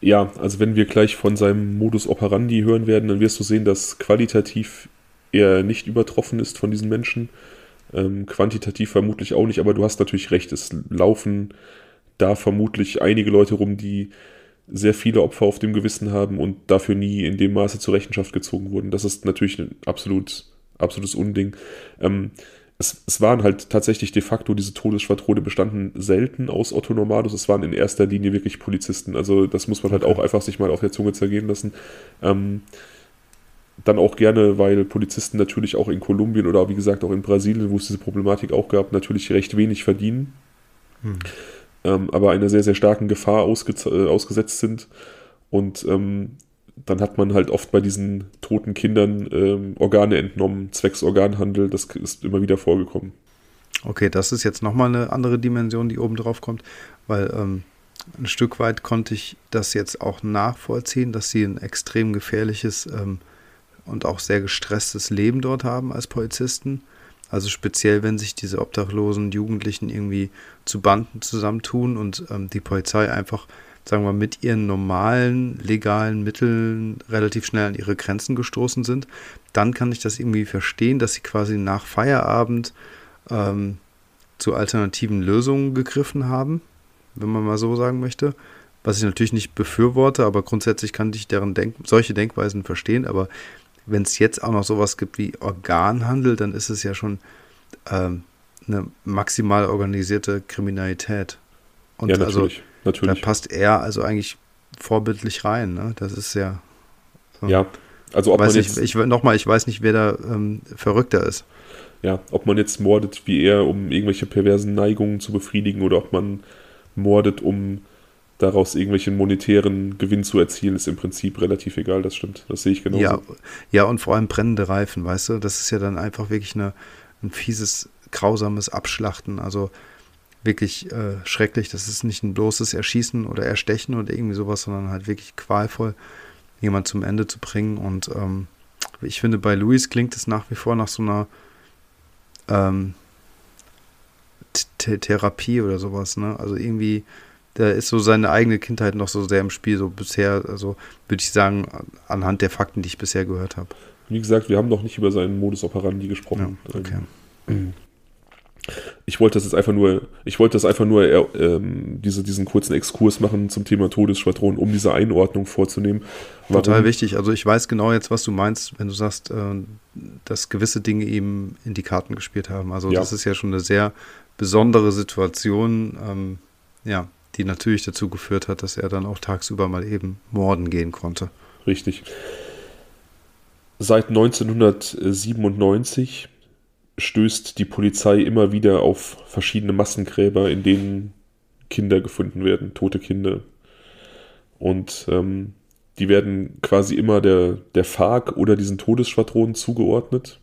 Ja, also wenn wir gleich von seinem Modus operandi hören werden, dann wirst du sehen, dass qualitativ er nicht übertroffen ist von diesen Menschen. Ähm, quantitativ vermutlich auch nicht, aber du hast natürlich recht, es laufen da vermutlich einige Leute rum, die sehr viele Opfer auf dem Gewissen haben und dafür nie in dem Maße zur Rechenschaft gezogen wurden. Das ist natürlich ein absolut, absolutes Unding. Ähm, es, es, waren halt tatsächlich de facto, diese Todesschwadrone bestanden selten aus Otto Normalos. Es waren in erster Linie wirklich Polizisten. Also das muss man halt auch einfach sich mal auf der Zunge zergehen lassen. Ähm, dann auch gerne, weil Polizisten natürlich auch in Kolumbien oder wie gesagt auch in Brasilien, wo es diese Problematik auch gab, natürlich recht wenig verdienen, hm. ähm, aber einer sehr, sehr starken Gefahr ausge äh, ausgesetzt sind. Und ähm, dann hat man halt oft bei diesen toten Kindern ähm, Organe entnommen, zwecks Organhandel, das ist immer wieder vorgekommen. Okay, das ist jetzt nochmal eine andere Dimension, die oben drauf kommt, weil ähm, ein Stück weit konnte ich das jetzt auch nachvollziehen, dass sie ein extrem gefährliches ähm, und auch sehr gestresstes Leben dort haben als Polizisten. Also speziell, wenn sich diese obdachlosen Jugendlichen irgendwie zu Banden zusammentun und ähm, die Polizei einfach, sagen wir, mit ihren normalen, legalen Mitteln relativ schnell an ihre Grenzen gestoßen sind, dann kann ich das irgendwie verstehen, dass sie quasi nach Feierabend ähm, zu alternativen Lösungen gegriffen haben, wenn man mal so sagen möchte. Was ich natürlich nicht befürworte, aber grundsätzlich kann ich deren Denk solche Denkweisen verstehen, aber wenn es jetzt auch noch sowas gibt wie Organhandel, dann ist es ja schon ähm, eine maximal organisierte Kriminalität. Und ja, natürlich, also, natürlich. da passt er also eigentlich vorbildlich rein. Ne? Das ist ja. So. Ja, also ob weiß man jetzt, ich, ich nochmal, ich weiß nicht, wer da ähm, verrückter ist. Ja, ob man jetzt mordet wie er, um irgendwelche perversen Neigungen zu befriedigen oder ob man mordet, um daraus irgendwelchen monetären Gewinn zu erzielen, ist im Prinzip relativ egal, das stimmt. Das sehe ich genauso. Ja, ja, und vor allem brennende Reifen, weißt du? Das ist ja dann einfach wirklich eine, ein fieses, grausames Abschlachten. Also wirklich äh, schrecklich. Das ist nicht ein bloßes Erschießen oder Erstechen oder irgendwie sowas, sondern halt wirklich qualvoll, jemand zum Ende zu bringen. Und ähm, ich finde, bei Luis klingt es nach wie vor nach so einer ähm, Therapie oder sowas, ne? Also irgendwie, da ist so seine eigene Kindheit noch so sehr im Spiel, so bisher, also würde ich sagen, anhand der Fakten, die ich bisher gehört habe. Wie gesagt, wir haben noch nicht über seinen Modus operandi gesprochen. Ja, okay. Ähm, ich wollte das jetzt einfach nur, ich wollte das einfach nur äh, ähm, diese, diesen kurzen Exkurs machen zum Thema Todesschwadron, um diese Einordnung vorzunehmen. Warum? Total wichtig. Also ich weiß genau jetzt, was du meinst, wenn du sagst, äh, dass gewisse Dinge eben in die Karten gespielt haben. Also ja. das ist ja schon eine sehr besondere Situation, ähm, ja, die natürlich dazu geführt hat, dass er dann auch tagsüber mal eben morden gehen konnte. Richtig. Seit 1997 stößt die Polizei immer wieder auf verschiedene Massengräber, in denen Kinder gefunden werden, tote Kinder. Und ähm, die werden quasi immer der, der FARC oder diesen Todesschwadronen zugeordnet.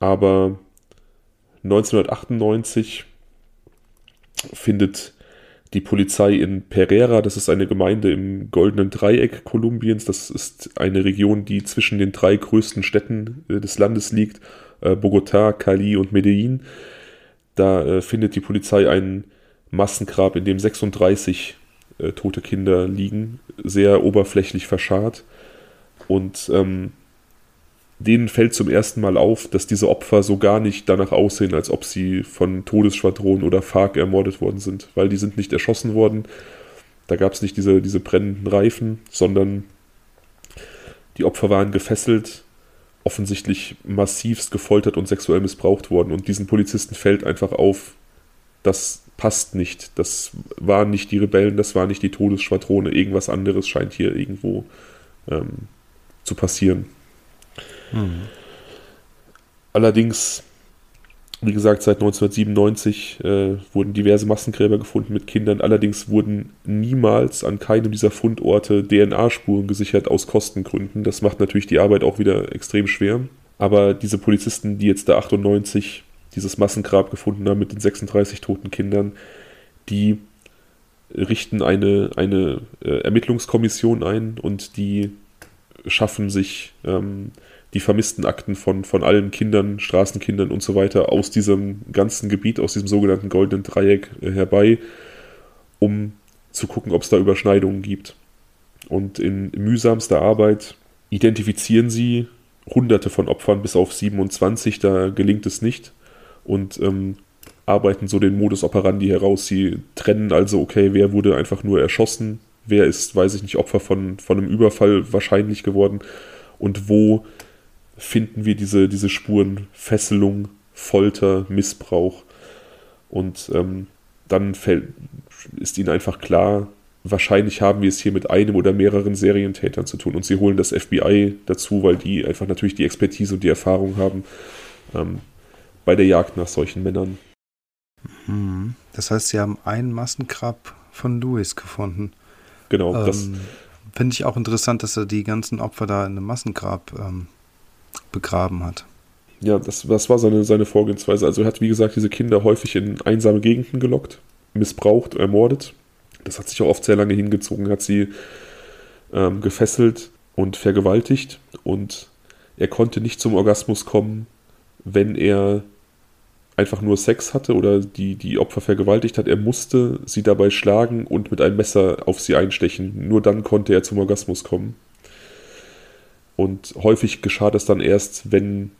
Aber 1998 findet die Polizei in Pereira, das ist eine Gemeinde im goldenen Dreieck Kolumbiens, das ist eine Region, die zwischen den drei größten Städten äh, des Landes liegt äh, Bogotá, Cali und Medellin. Da äh, findet die Polizei ein Massengrab, in dem 36 äh, tote Kinder liegen, sehr oberflächlich verscharrt. Und ähm, denen fällt zum ersten Mal auf, dass diese Opfer so gar nicht danach aussehen, als ob sie von Todesschwadronen oder FARC ermordet worden sind, weil die sind nicht erschossen worden. Da gab es nicht diese, diese brennenden Reifen, sondern die Opfer waren gefesselt, offensichtlich massivst gefoltert und sexuell missbraucht worden. Und diesen Polizisten fällt einfach auf, das passt nicht. Das waren nicht die Rebellen, das war nicht die Todesschwadrone. Irgendwas anderes scheint hier irgendwo ähm, zu passieren. Mhm. Allerdings wie gesagt, seit 1997 äh, wurden diverse Massengräber gefunden mit Kindern. Allerdings wurden niemals an keinem dieser Fundorte DNA-Spuren gesichert aus Kostengründen. Das macht natürlich die Arbeit auch wieder extrem schwer. Aber diese Polizisten, die jetzt da 98 dieses Massengrab gefunden haben mit den 36 toten Kindern, die richten eine, eine äh, Ermittlungskommission ein und die schaffen sich ähm, die vermissten Akten von, von allen Kindern, Straßenkindern und so weiter aus diesem ganzen Gebiet, aus diesem sogenannten goldenen Dreieck äh, herbei, um zu gucken, ob es da Überschneidungen gibt. Und in mühsamster Arbeit identifizieren sie hunderte von Opfern bis auf 27, da gelingt es nicht. Und ähm, arbeiten so den Modus operandi heraus. Sie trennen also, okay, wer wurde einfach nur erschossen, wer ist, weiß ich nicht, Opfer von, von einem Überfall wahrscheinlich geworden und wo finden wir diese, diese Spuren Fesselung, Folter, Missbrauch. Und ähm, dann fällt, ist ihnen einfach klar, wahrscheinlich haben wir es hier mit einem oder mehreren Serientätern zu tun. Und sie holen das FBI dazu, weil die einfach natürlich die Expertise und die Erfahrung haben ähm, bei der Jagd nach solchen Männern. Mhm. Das heißt, sie haben einen Massengrab von Louis gefunden. Genau. Ähm, Finde ich auch interessant, dass er die ganzen Opfer da in einem Massengrab ähm, begraben hat. Ja, das, das war seine, seine Vorgehensweise. Also er hat, wie gesagt, diese Kinder häufig in einsame Gegenden gelockt, missbraucht, ermordet. Das hat sich auch oft sehr lange hingezogen, hat sie ähm, gefesselt und vergewaltigt. Und er konnte nicht zum Orgasmus kommen, wenn er einfach nur Sex hatte oder die, die Opfer vergewaltigt hat. Er musste sie dabei schlagen und mit einem Messer auf sie einstechen. Nur dann konnte er zum Orgasmus kommen. Und häufig geschah das dann erst, wenn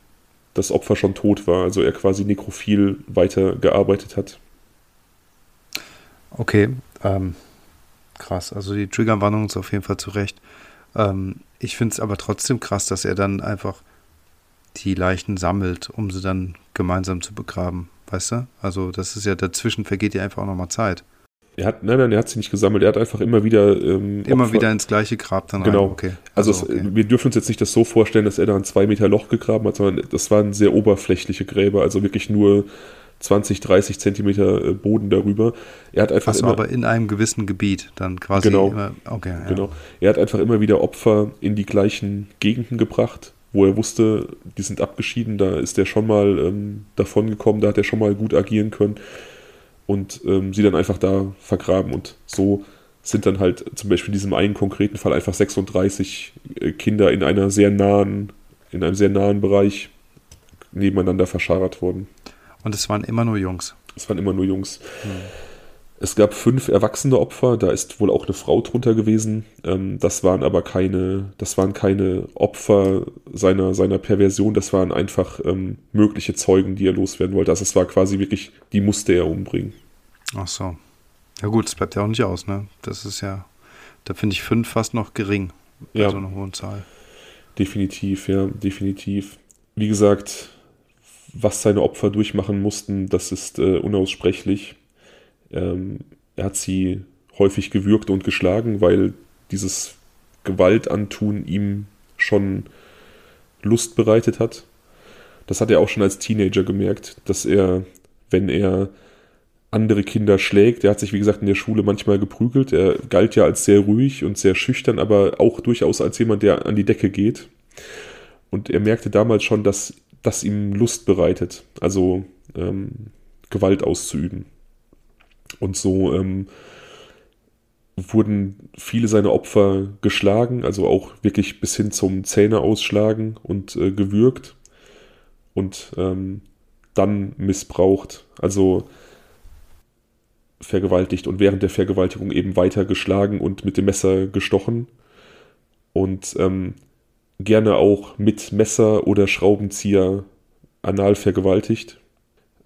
das Opfer schon tot war, also er quasi nekrophil weitergearbeitet hat. Okay, ähm, krass. Also die Triggerwarnung ist auf jeden Fall zurecht. Ähm, ich finde es aber trotzdem krass, dass er dann einfach die Leichen sammelt, um sie dann gemeinsam zu begraben. Weißt du? Also das ist ja dazwischen vergeht ja einfach auch nochmal Zeit. Er hat, nein, nein, er hat sie nicht gesammelt. Er hat einfach immer wieder. Ähm, immer Opfer, wieder ins gleiche Grab dann genau. rein. Okay. Also, also okay. Es, wir dürfen uns jetzt nicht das so vorstellen, dass er da ein zwei Meter Loch gegraben hat, sondern das waren sehr oberflächliche Gräber. Also wirklich nur 20, 30 Zentimeter äh, Boden darüber. Er hat einfach Achso, immer, aber in einem gewissen Gebiet dann quasi. Genau. Immer, okay, ja. Genau. Er hat einfach immer wieder Opfer in die gleichen Gegenden gebracht, wo er wusste, die sind abgeschieden, da ist er schon mal ähm, davon gekommen, da hat er schon mal gut agieren können und ähm, sie dann einfach da vergraben und so sind dann halt zum Beispiel in diesem einen konkreten Fall einfach 36 äh, Kinder in einer sehr nahen, in einem sehr nahen Bereich nebeneinander verscharrt worden. Und es waren immer nur Jungs. Es waren immer nur Jungs. Es gab fünf erwachsene Opfer, da ist wohl auch eine Frau drunter gewesen. Ähm, das waren aber keine, das waren keine Opfer seiner, seiner Perversion, das waren einfach ähm, mögliche Zeugen, die er loswerden wollte. Also es war quasi wirklich, die musste er umbringen. Ach so. Ja gut, das bleibt ja auch nicht aus, ne? Das ist ja, da finde ich fünf fast noch gering Ja. so einer hohen Zahl. Definitiv, ja, definitiv. Wie gesagt, was seine Opfer durchmachen mussten, das ist äh, unaussprechlich. Ähm, er hat sie häufig gewürgt und geschlagen, weil dieses Gewaltantun ihm schon Lust bereitet hat. Das hat er auch schon als Teenager gemerkt, dass er, wenn er andere Kinder schlägt, er hat sich wie gesagt in der Schule manchmal geprügelt, er galt ja als sehr ruhig und sehr schüchtern, aber auch durchaus als jemand, der an die Decke geht. Und er merkte damals schon, dass das ihm Lust bereitet, also ähm, Gewalt auszuüben. Und so ähm, wurden viele seiner Opfer geschlagen, also auch wirklich bis hin zum Zähne ausschlagen und äh, gewürgt und ähm, dann missbraucht, also vergewaltigt und während der Vergewaltigung eben weiter geschlagen und mit dem Messer gestochen und ähm, gerne auch mit Messer oder Schraubenzieher anal vergewaltigt.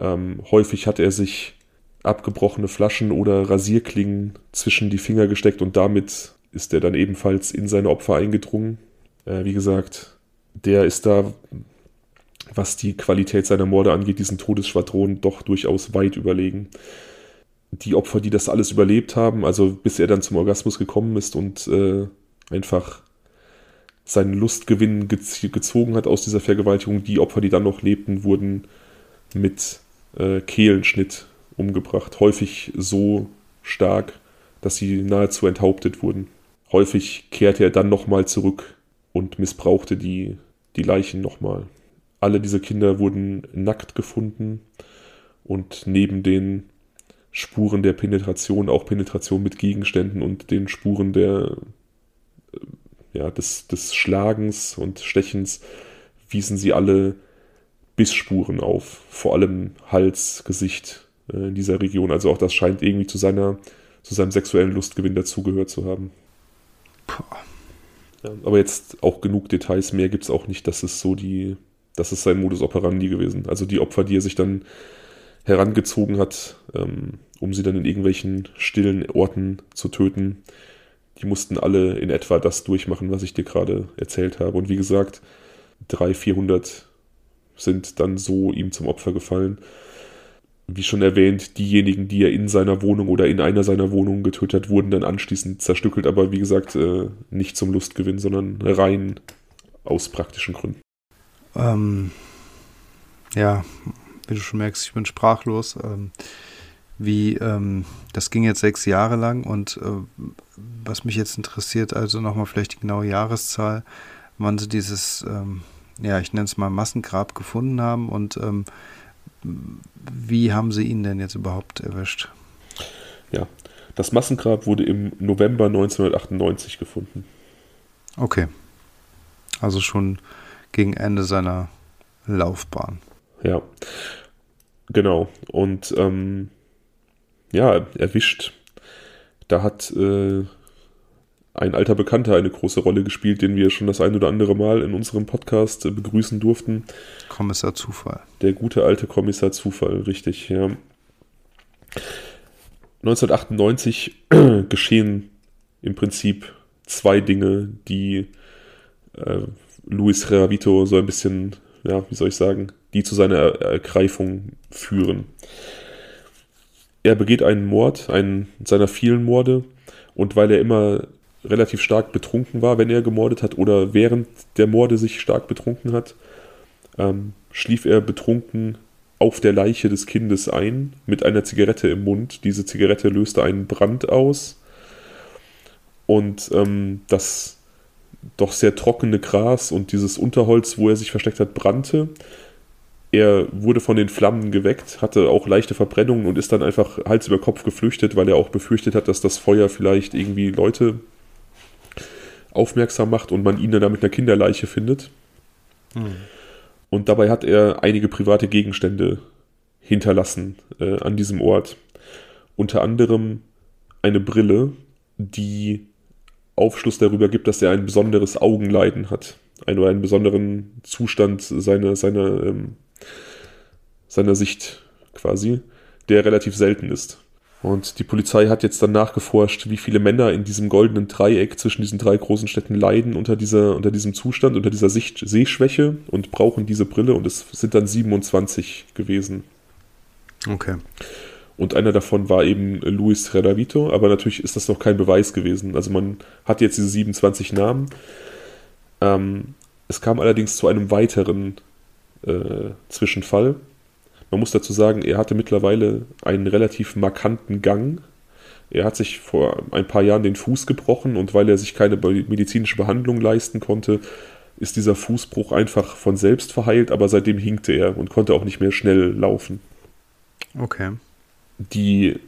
Ähm, häufig hat er sich abgebrochene Flaschen oder Rasierklingen zwischen die Finger gesteckt und damit ist er dann ebenfalls in seine Opfer eingedrungen. Äh, wie gesagt, der ist da, was die Qualität seiner Morde angeht, diesen Todesschwadronen doch durchaus weit überlegen. Die Opfer, die das alles überlebt haben, also bis er dann zum Orgasmus gekommen ist und äh, einfach seinen Lustgewinn gez gezogen hat aus dieser Vergewaltigung, die Opfer, die dann noch lebten, wurden mit äh, Kehlenschnitt umgebracht. Häufig so stark, dass sie nahezu enthauptet wurden. Häufig kehrte er dann nochmal zurück und missbrauchte die, die Leichen nochmal. Alle diese Kinder wurden nackt gefunden und neben den Spuren der Penetration auch Penetration mit Gegenständen und den Spuren der, äh, ja, des, des Schlagens und Stechens wiesen sie alle Bissspuren auf, vor allem Hals, Gesicht äh, in dieser Region. Also auch das scheint irgendwie zu seiner, zu seinem sexuellen Lustgewinn dazugehört zu haben. Puh. Aber jetzt auch genug Details, mehr gibt es auch nicht, das ist so die, das ist sein Modus operandi gewesen. Also die Opfer, die er sich dann herangezogen hat, ähm, um sie dann in irgendwelchen stillen Orten zu töten, die mussten alle in etwa das durchmachen, was ich dir gerade erzählt habe. Und wie gesagt, 300, 400 sind dann so ihm zum Opfer gefallen. Wie schon erwähnt, diejenigen, die er in seiner Wohnung oder in einer seiner Wohnungen getötet hat, wurden dann anschließend zerstückelt, aber wie gesagt, äh, nicht zum Lustgewinn, sondern rein aus praktischen Gründen. Ähm, ja, wie du schon merkst, ich bin sprachlos. Ähm, wie, ähm, das ging jetzt sechs Jahre lang und äh, was mich jetzt interessiert, also nochmal vielleicht die genaue Jahreszahl, wann sie dieses, ähm, ja, ich nenne es mal Massengrab gefunden haben und ähm, wie haben sie ihn denn jetzt überhaupt erwischt? Ja, das Massengrab wurde im November 1998 gefunden. Okay. Also schon gegen Ende seiner Laufbahn. Ja, genau. Und ähm, ja, erwischt. Da hat äh, ein alter Bekannter eine große Rolle gespielt, den wir schon das ein oder andere Mal in unserem Podcast äh, begrüßen durften. Kommissar Zufall. Der gute alte Kommissar Zufall, richtig, ja. 1998 geschehen im Prinzip zwei Dinge, die äh, Luis Reavito so ein bisschen, ja, wie soll ich sagen, die zu seiner er Ergreifung führen. Er begeht einen Mord, einen seiner vielen Morde, und weil er immer relativ stark betrunken war, wenn er gemordet hat, oder während der Morde sich stark betrunken hat, ähm, schlief er betrunken auf der Leiche des Kindes ein mit einer Zigarette im Mund. Diese Zigarette löste einen Brand aus und ähm, das doch sehr trockene Gras und dieses Unterholz, wo er sich versteckt hat, brannte. Er wurde von den Flammen geweckt, hatte auch leichte Verbrennungen und ist dann einfach Hals über Kopf geflüchtet, weil er auch befürchtet hat, dass das Feuer vielleicht irgendwie Leute aufmerksam macht und man ihn dann mit einer Kinderleiche findet. Hm. Und dabei hat er einige private Gegenstände hinterlassen äh, an diesem Ort. Unter anderem eine Brille, die Aufschluss darüber gibt, dass er ein besonderes Augenleiden hat. Einen, einen besonderen Zustand seiner, seiner ähm, seiner Sicht quasi, der relativ selten ist. Und die Polizei hat jetzt dann nachgeforscht, wie viele Männer in diesem goldenen Dreieck zwischen diesen drei großen Städten leiden unter, dieser, unter diesem Zustand, unter dieser Sicht, Sehschwäche und brauchen diese Brille und es sind dann 27 gewesen. Okay. Und einer davon war eben Luis Redavito, aber natürlich ist das noch kein Beweis gewesen. Also man hat jetzt diese 27 Namen. Ähm, es kam allerdings zu einem weiteren äh, Zwischenfall. Man muss dazu sagen, er hatte mittlerweile einen relativ markanten Gang. Er hat sich vor ein paar Jahren den Fuß gebrochen und weil er sich keine medizinische Behandlung leisten konnte, ist dieser Fußbruch einfach von selbst verheilt, aber seitdem hinkte er und konnte auch nicht mehr schnell laufen. Okay. Die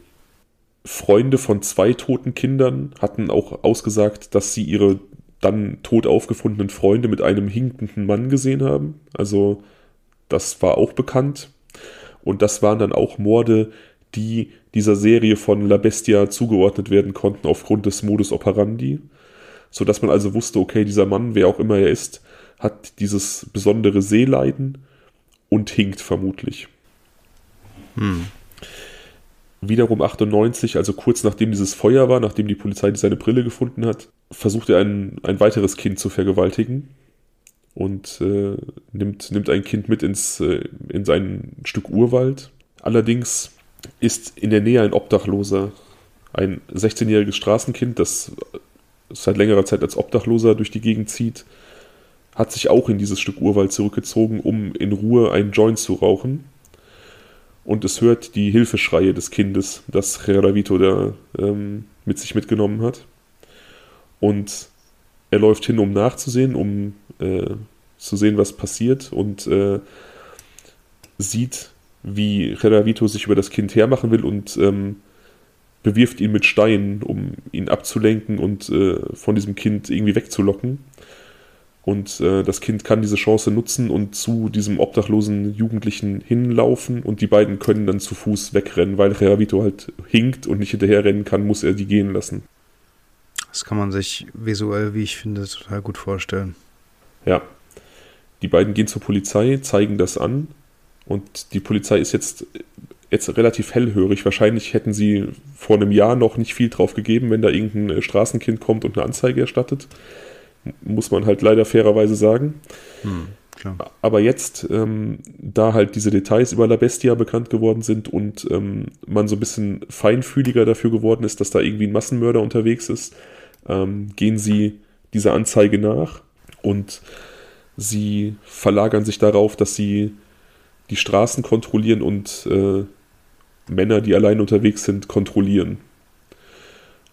Freunde von zwei toten Kindern hatten auch ausgesagt, dass sie ihre dann tot aufgefundenen Freunde mit einem hinkenden Mann gesehen haben. Also das war auch bekannt. Und das waren dann auch Morde, die dieser Serie von La Bestia zugeordnet werden konnten aufgrund des Modus operandi. Sodass man also wusste, okay, dieser Mann, wer auch immer er ist, hat dieses besondere Seeleiden und hinkt vermutlich. Hm. Wiederum 98, also kurz nachdem dieses Feuer war, nachdem die Polizei seine Brille gefunden hat, versucht er ein, ein weiteres Kind zu vergewaltigen und äh, nimmt, nimmt ein Kind mit ins, äh, in sein Stück Urwald. Allerdings ist in der Nähe ein Obdachloser, ein 16-jähriges Straßenkind, das seit längerer Zeit als Obdachloser durch die Gegend zieht, hat sich auch in dieses Stück Urwald zurückgezogen, um in Ruhe einen Joint zu rauchen. Und es hört die Hilfeschreie des Kindes, das Reravito da ähm, mit sich mitgenommen hat. Und er läuft hin, um nachzusehen, um äh, zu sehen, was passiert und äh, sieht, wie Reravito sich über das Kind hermachen will und ähm, bewirft ihn mit Steinen, um ihn abzulenken und äh, von diesem Kind irgendwie wegzulocken. Und äh, das Kind kann diese Chance nutzen und zu diesem obdachlosen Jugendlichen hinlaufen und die beiden können dann zu Fuß wegrennen, weil Reavito halt hinkt und nicht hinterherrennen kann, muss er die gehen lassen. Das kann man sich visuell, wie ich finde, total gut vorstellen. Ja. Die beiden gehen zur Polizei, zeigen das an und die Polizei ist jetzt, jetzt relativ hellhörig. Wahrscheinlich hätten sie vor einem Jahr noch nicht viel drauf gegeben, wenn da irgendein Straßenkind kommt und eine Anzeige erstattet. Muss man halt leider fairerweise sagen. Hm, Aber jetzt, ähm, da halt diese Details über La Bestia bekannt geworden sind und ähm, man so ein bisschen feinfühliger dafür geworden ist, dass da irgendwie ein Massenmörder unterwegs ist, ähm, gehen sie dieser Anzeige nach und sie verlagern sich darauf, dass sie die Straßen kontrollieren und äh, Männer, die allein unterwegs sind, kontrollieren.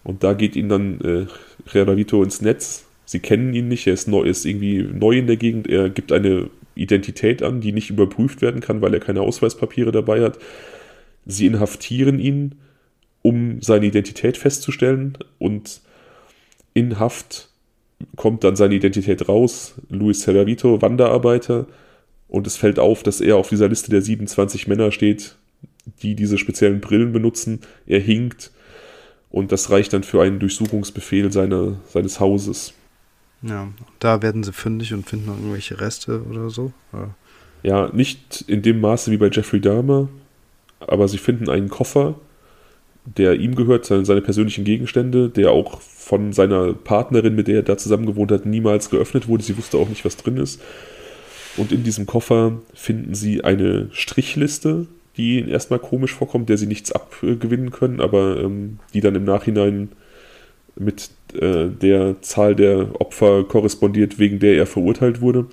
Und da geht ihnen dann äh, Reravito ins Netz. Sie kennen ihn nicht, er ist, neu, ist irgendwie neu in der Gegend. Er gibt eine Identität an, die nicht überprüft werden kann, weil er keine Ausweispapiere dabei hat. Sie inhaftieren ihn, um seine Identität festzustellen. Und in Haft kommt dann seine Identität raus. Luis Ceravito, Wanderarbeiter. Und es fällt auf, dass er auf dieser Liste der 27 Männer steht, die diese speziellen Brillen benutzen. Er hinkt. Und das reicht dann für einen Durchsuchungsbefehl seine, seines Hauses. Ja, da werden sie fündig und finden noch irgendwelche Reste oder so. Ja. ja, nicht in dem Maße wie bei Jeffrey Dahmer, aber sie finden einen Koffer, der ihm gehört, seine, seine persönlichen Gegenstände, der auch von seiner Partnerin, mit der er da zusammen gewohnt hat, niemals geöffnet wurde. Sie wusste auch nicht, was drin ist. Und in diesem Koffer finden sie eine Strichliste, die ihnen erstmal komisch vorkommt, der sie nichts abgewinnen können, aber ähm, die dann im Nachhinein mit äh, der Zahl der Opfer korrespondiert, wegen der er verurteilt wurde.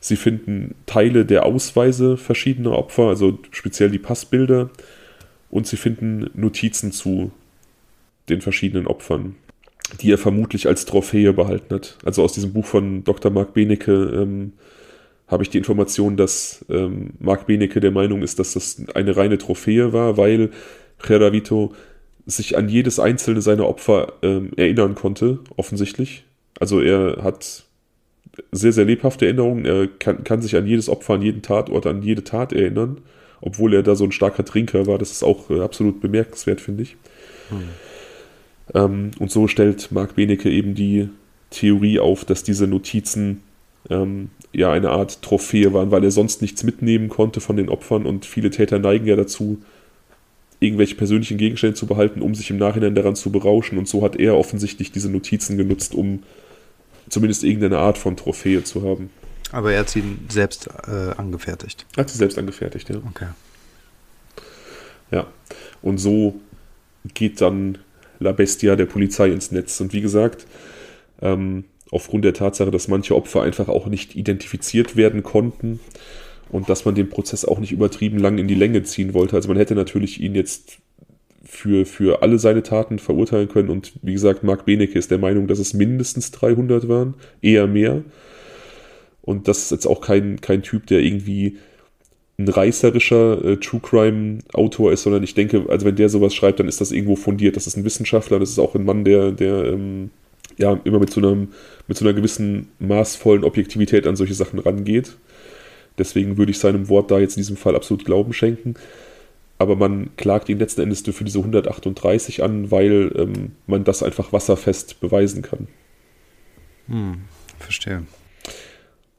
Sie finden Teile der Ausweise verschiedener Opfer, also speziell die Passbilder. Und sie finden Notizen zu den verschiedenen Opfern, die er vermutlich als Trophäe behalten hat. Also aus diesem Buch von Dr. Mark Benecke ähm, habe ich die Information, dass ähm, Mark Benecke der Meinung ist, dass das eine reine Trophäe war, weil Geravito sich an jedes einzelne seiner Opfer ähm, erinnern konnte, offensichtlich. Also er hat sehr, sehr lebhafte Erinnerungen. Er kann, kann sich an jedes Opfer, an jeden Tatort, an jede Tat erinnern, obwohl er da so ein starker Trinker war. Das ist auch äh, absolut bemerkenswert, finde ich. Hm. Ähm, und so stellt Marc Benecke eben die Theorie auf, dass diese Notizen ähm, ja eine Art Trophäe waren, weil er sonst nichts mitnehmen konnte von den Opfern und viele Täter neigen ja dazu, irgendwelche persönlichen Gegenstände zu behalten, um sich im Nachhinein daran zu berauschen. Und so hat er offensichtlich diese Notizen genutzt, um zumindest irgendeine Art von Trophäe zu haben. Aber er hat sie selbst äh, angefertigt. Hat sie selbst angefertigt, ja. Okay. Ja. Und so geht dann La Bestia der Polizei ins Netz. Und wie gesagt, ähm, aufgrund der Tatsache, dass manche Opfer einfach auch nicht identifiziert werden konnten und dass man den Prozess auch nicht übertrieben lang in die Länge ziehen wollte. Also man hätte natürlich ihn jetzt für, für alle seine Taten verurteilen können. Und wie gesagt, Marc Benecke ist der Meinung, dass es mindestens 300 waren, eher mehr. Und das ist jetzt auch kein, kein Typ, der irgendwie ein reißerischer äh, True Crime Autor ist, sondern ich denke, also wenn der sowas schreibt, dann ist das irgendwo fundiert. Das ist ein Wissenschaftler, das ist auch ein Mann, der, der ähm, ja immer mit so, einem, mit so einer gewissen maßvollen Objektivität an solche Sachen rangeht. Deswegen würde ich seinem Wort da jetzt in diesem Fall absolut Glauben schenken aber man klagt ihn letzten Endes für diese 138 an, weil ähm, man das einfach wasserfest beweisen kann. Hm, verstehe.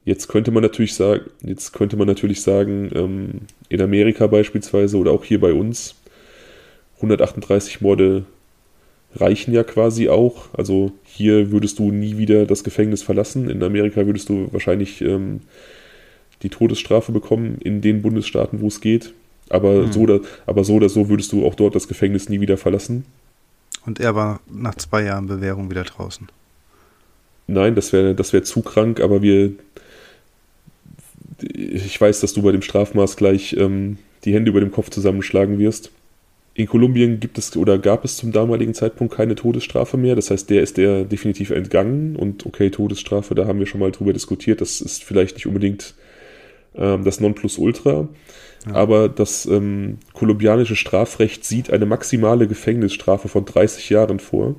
Jetzt könnte man natürlich sagen, jetzt könnte man natürlich sagen, ähm, in Amerika beispielsweise oder auch hier bei uns, 138 Morde reichen ja quasi auch. Also hier würdest du nie wieder das Gefängnis verlassen. In Amerika würdest du wahrscheinlich ähm, die Todesstrafe bekommen in den Bundesstaaten, wo es geht. Aber, mhm. so oder, aber so oder so würdest du auch dort das Gefängnis nie wieder verlassen. Und er war nach zwei Jahren Bewährung wieder draußen. Nein, das wäre das wär zu krank, aber wir. Ich weiß, dass du bei dem Strafmaß gleich ähm, die Hände über dem Kopf zusammenschlagen wirst. In Kolumbien gibt es oder gab es zum damaligen Zeitpunkt keine Todesstrafe mehr. Das heißt, der ist der definitiv entgangen. Und okay, Todesstrafe, da haben wir schon mal drüber diskutiert. Das ist vielleicht nicht unbedingt ähm, das Nonplusultra. Aber das ähm, kolumbianische Strafrecht sieht eine maximale Gefängnisstrafe von 30 Jahren vor.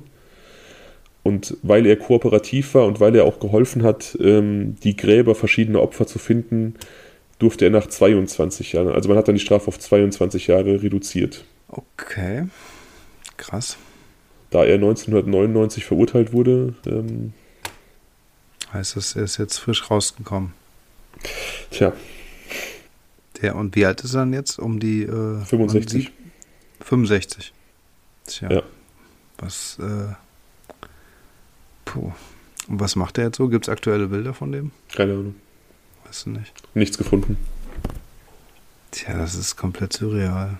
Und weil er kooperativ war und weil er auch geholfen hat, ähm, die Gräber verschiedener Opfer zu finden, durfte er nach 22 Jahren, also man hat dann die Strafe auf 22 Jahre reduziert. Okay, krass. Da er 1999 verurteilt wurde. Ähm, heißt das, er ist jetzt frisch rausgekommen. Tja, der, und wie alt ist er dann jetzt? Um die äh, 65. 65. Tja. Ja. Was, äh, puh. Und was macht er jetzt so? Gibt es aktuelle Bilder von dem? Keine Ahnung. Weißt du nicht? Nichts gefunden. Tja, das ist komplett surreal.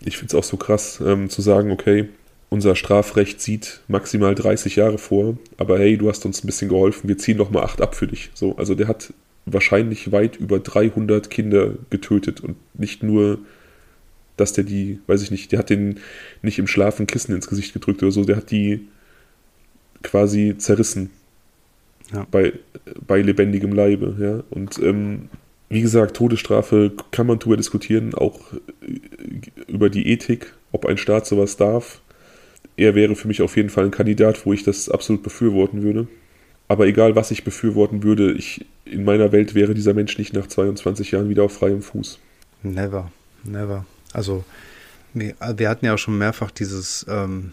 Ich finde es auch so krass, ähm, zu sagen, okay, unser Strafrecht sieht maximal 30 Jahre vor, aber hey, du hast uns ein bisschen geholfen, wir ziehen doch mal acht ab für dich. So, also der hat wahrscheinlich weit über 300 Kinder getötet und nicht nur, dass der die, weiß ich nicht, der hat den nicht im Schlafen Kissen ins Gesicht gedrückt oder so, der hat die quasi zerrissen. Ja. Bei, bei lebendigem Leibe, ja. Und ähm, wie gesagt, Todesstrafe kann man darüber diskutieren, auch äh, über die Ethik, ob ein Staat sowas darf. Er wäre für mich auf jeden Fall ein Kandidat, wo ich das absolut befürworten würde. Aber egal, was ich befürworten würde, ich, in meiner Welt wäre dieser Mensch nicht nach 22 Jahren wieder auf freiem Fuß. Never, never. Also, wir, wir hatten ja auch schon mehrfach dieses, ähm,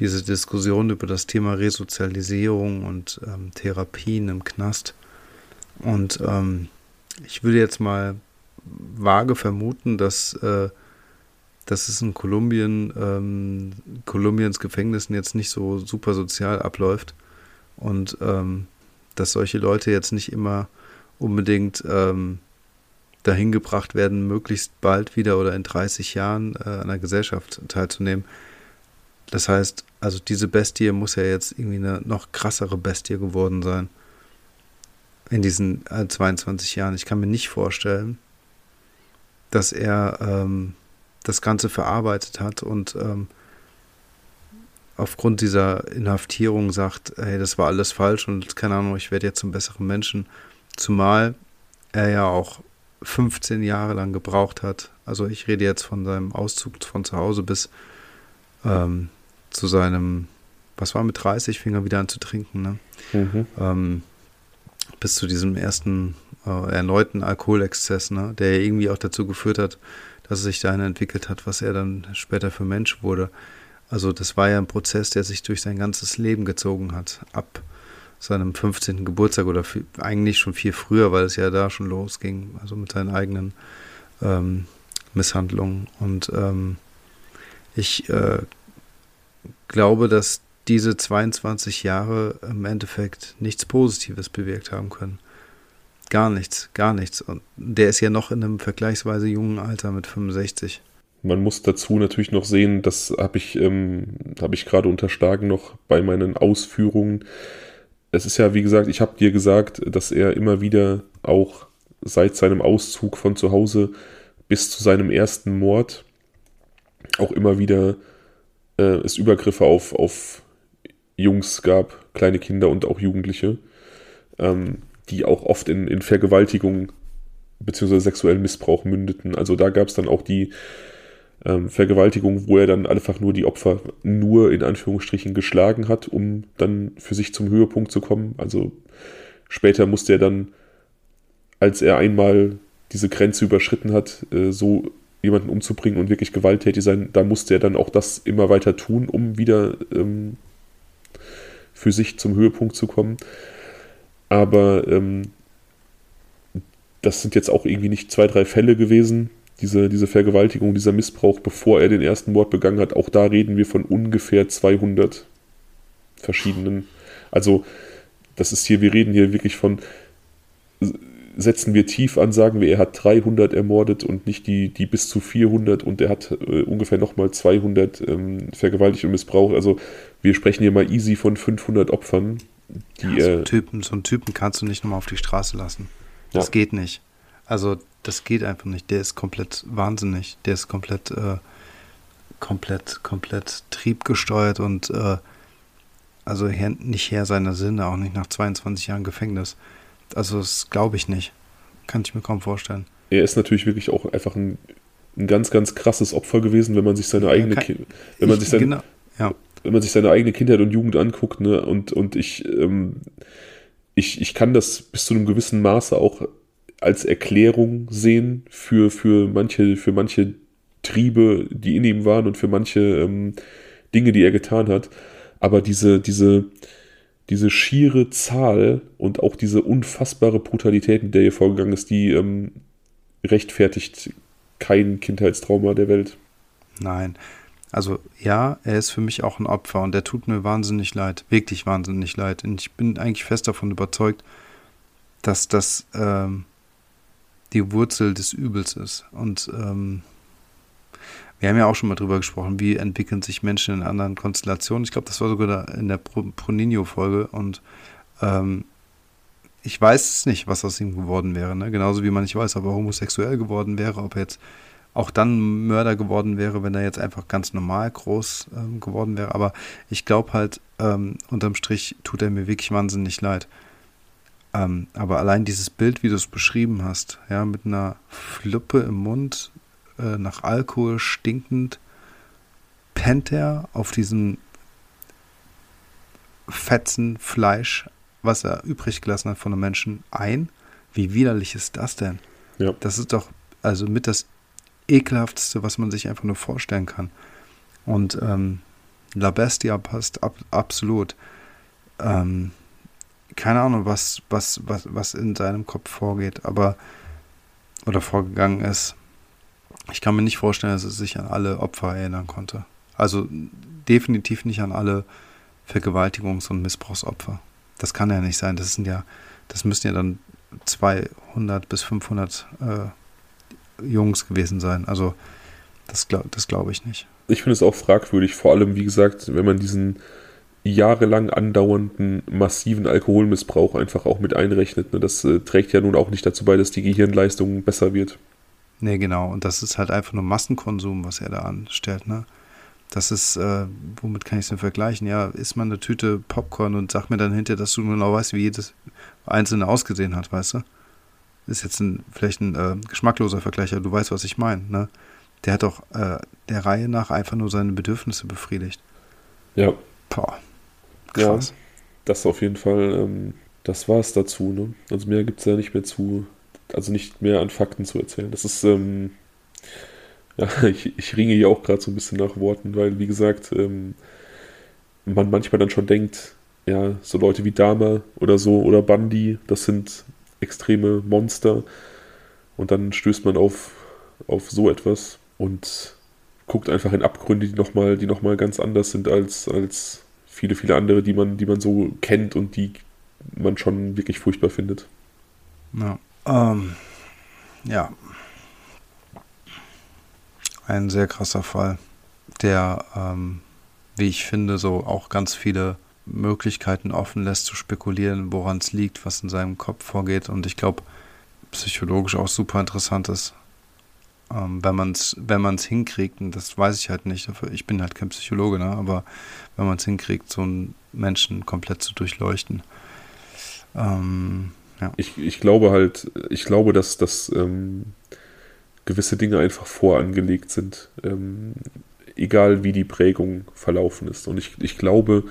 diese Diskussion über das Thema Resozialisierung und ähm, Therapien im Knast. Und ähm, ich würde jetzt mal vage vermuten, dass, äh, dass es in Kolumbien, ähm, Kolumbiens Gefängnissen jetzt nicht so super sozial abläuft. Und ähm, dass solche Leute jetzt nicht immer unbedingt ähm, dahin gebracht werden, möglichst bald wieder oder in 30 Jahren äh, an der Gesellschaft teilzunehmen. Das heißt, also diese Bestie muss ja jetzt irgendwie eine noch krassere Bestie geworden sein. in diesen 22 äh, Jahren. Ich kann mir nicht vorstellen, dass er ähm, das Ganze verarbeitet hat und ähm, aufgrund dieser Inhaftierung sagt, hey, das war alles falsch und keine Ahnung, ich werde jetzt zum besseren Menschen. Zumal er ja auch 15 Jahre lang gebraucht hat. Also ich rede jetzt von seinem Auszug von zu Hause bis ähm, zu seinem, was war mit 30, fing er wieder an zu trinken, ne? Mhm. Ähm, bis zu diesem ersten äh, erneuten Alkoholexzess, ne? der irgendwie auch dazu geführt hat, dass er sich dahin entwickelt hat, was er dann später für Mensch wurde. Also das war ja ein Prozess, der sich durch sein ganzes Leben gezogen hat, ab seinem 15. Geburtstag oder viel, eigentlich schon viel früher, weil es ja da schon losging, also mit seinen eigenen ähm, Misshandlungen. Und ähm, ich äh, glaube, dass diese 22 Jahre im Endeffekt nichts Positives bewirkt haben können. Gar nichts, gar nichts. Und der ist ja noch in einem vergleichsweise jungen Alter mit 65. Man muss dazu natürlich noch sehen, das habe ich, ähm, habe ich gerade unterschlagen noch bei meinen Ausführungen. Es ist ja, wie gesagt, ich habe dir gesagt, dass er immer wieder auch seit seinem Auszug von zu Hause bis zu seinem ersten Mord auch immer wieder äh, es Übergriffe auf, auf Jungs gab, kleine Kinder und auch Jugendliche, ähm, die auch oft in, in Vergewaltigung bzw. sexuellen Missbrauch mündeten. Also da gab es dann auch die ähm, Vergewaltigung, wo er dann einfach nur die Opfer nur in Anführungsstrichen geschlagen hat, um dann für sich zum Höhepunkt zu kommen. Also später musste er dann, als er einmal diese Grenze überschritten hat, äh, so jemanden umzubringen und wirklich gewalttätig sein, da musste er dann auch das immer weiter tun, um wieder ähm, für sich zum Höhepunkt zu kommen. Aber ähm, das sind jetzt auch irgendwie nicht zwei, drei Fälle gewesen, diese, diese Vergewaltigung, dieser Missbrauch, bevor er den ersten Mord begangen hat. Auch da reden wir von ungefähr 200 verschiedenen. Also, das ist hier, wir reden hier wirklich von, setzen wir tief an, sagen wir, er hat 300 ermordet und nicht die, die bis zu 400 und er hat äh, ungefähr nochmal 200 ähm, vergewaltigt und missbraucht. Also, wir sprechen hier mal easy von 500 Opfern. Die, ja, so, einen Typen, so einen Typen kannst du nicht nochmal auf die Straße lassen. Das ja. geht nicht. Also das geht einfach nicht. Der ist komplett wahnsinnig. Der ist komplett, äh, komplett, komplett triebgesteuert und äh, also her, nicht her seiner Sinne, auch nicht nach 22 Jahren Gefängnis. Also das glaube ich nicht. Kann ich mir kaum vorstellen. Er ist natürlich wirklich auch einfach ein, ein ganz, ganz krasses Opfer gewesen, wenn man sich seine eigene, ja, kann, wenn man ich, sich sein, genau, ja. wenn man sich seine eigene Kindheit und Jugend anguckt, ne, und, und ich, ähm, ich, ich kann das bis zu einem gewissen Maße auch als Erklärung sehen für, für, manche, für manche Triebe, die in ihm waren und für manche ähm, Dinge, die er getan hat. Aber diese, diese, diese schiere Zahl und auch diese unfassbare Brutalität, mit der hier vorgegangen ist, die ähm, rechtfertigt kein Kindheitstrauma der Welt. Nein. Also ja, er ist für mich auch ein Opfer und der tut mir wahnsinnig leid, wirklich wahnsinnig leid. Und ich bin eigentlich fest davon überzeugt, dass das ähm, die Wurzel des Übels ist. Und ähm, wir haben ja auch schon mal drüber gesprochen, wie entwickeln sich Menschen in anderen Konstellationen. Ich glaube, das war sogar in der Proninho-Folge und ähm, ich weiß es nicht, was aus ihm geworden wäre. Ne? Genauso wie man nicht weiß, ob er homosexuell geworden wäre, ob er jetzt auch dann Mörder geworden wäre, wenn er jetzt einfach ganz normal groß ähm, geworden wäre. Aber ich glaube halt, ähm, unterm Strich tut er mir wirklich wahnsinnig leid. Ähm, aber allein dieses Bild, wie du es beschrieben hast, ja, mit einer Fluppe im Mund, äh, nach Alkohol stinkend, pennt er auf diesem Fetzen Fleisch, was er übrig gelassen hat von einem Menschen, ein. Wie widerlich ist das denn? Ja. Das ist doch also mit das ekelhafteste, was man sich einfach nur vorstellen kann. Und ähm, La Bestia passt ab, absolut. Ähm, keine Ahnung, was, was, was, was in seinem Kopf vorgeht, aber oder vorgegangen ist. Ich kann mir nicht vorstellen, dass er sich an alle Opfer erinnern konnte. Also definitiv nicht an alle Vergewaltigungs- und Missbrauchsopfer. Das kann ja nicht sein. Das sind ja, das müssen ja dann 200 bis 500 äh, Jungs gewesen sein. Also das, das glaube ich nicht. Ich finde es auch fragwürdig, vor allem, wie gesagt, wenn man diesen jahrelang andauernden massiven Alkoholmissbrauch einfach auch mit einrechnet. Ne? Das äh, trägt ja nun auch nicht dazu bei, dass die Gehirnleistung besser wird. Nee, genau. Und das ist halt einfach nur Massenkonsum, was er da anstellt. Ne? Das ist, äh, womit kann ich es denn vergleichen? Ja, isst man eine Tüte Popcorn und sag mir dann hinterher, dass du genau weißt, wie jedes einzelne ausgesehen hat, weißt du? Ist jetzt ein, vielleicht ein äh, geschmackloser Vergleich, aber du weißt, was ich meine. Ne? Der hat doch äh, der Reihe nach einfach nur seine Bedürfnisse befriedigt. Ja. Boah. Krass. Ja, das auf jeden Fall, ähm, das war es dazu. Ne? Also mehr gibt es ja nicht mehr zu, also nicht mehr an Fakten zu erzählen. Das ist, ähm, ja, ich, ich ringe hier auch gerade so ein bisschen nach Worten, weil, wie gesagt, ähm, man manchmal dann schon denkt, ja, so Leute wie Dama oder so oder Bundy, das sind extreme Monster. Und dann stößt man auf, auf so etwas und guckt einfach in Abgründe, die nochmal noch ganz anders sind als, als viele, viele andere, die man, die man so kennt und die man schon wirklich furchtbar findet. Ja. Ähm, ja. Ein sehr krasser Fall, der, ähm, wie ich finde, so auch ganz viele Möglichkeiten offen lässt zu spekulieren, woran es liegt, was in seinem Kopf vorgeht. Und ich glaube, psychologisch auch super interessant ist, ähm, wenn man es wenn man's hinkriegt, und das weiß ich halt nicht, dafür, ich bin halt kein Psychologe, ne, aber wenn man es hinkriegt, so einen Menschen komplett zu durchleuchten. Ähm, ich, ich glaube halt, ich glaube, dass, dass ähm, gewisse Dinge einfach vorangelegt sind, ähm, egal wie die Prägung verlaufen ist. Und ich, ich glaube,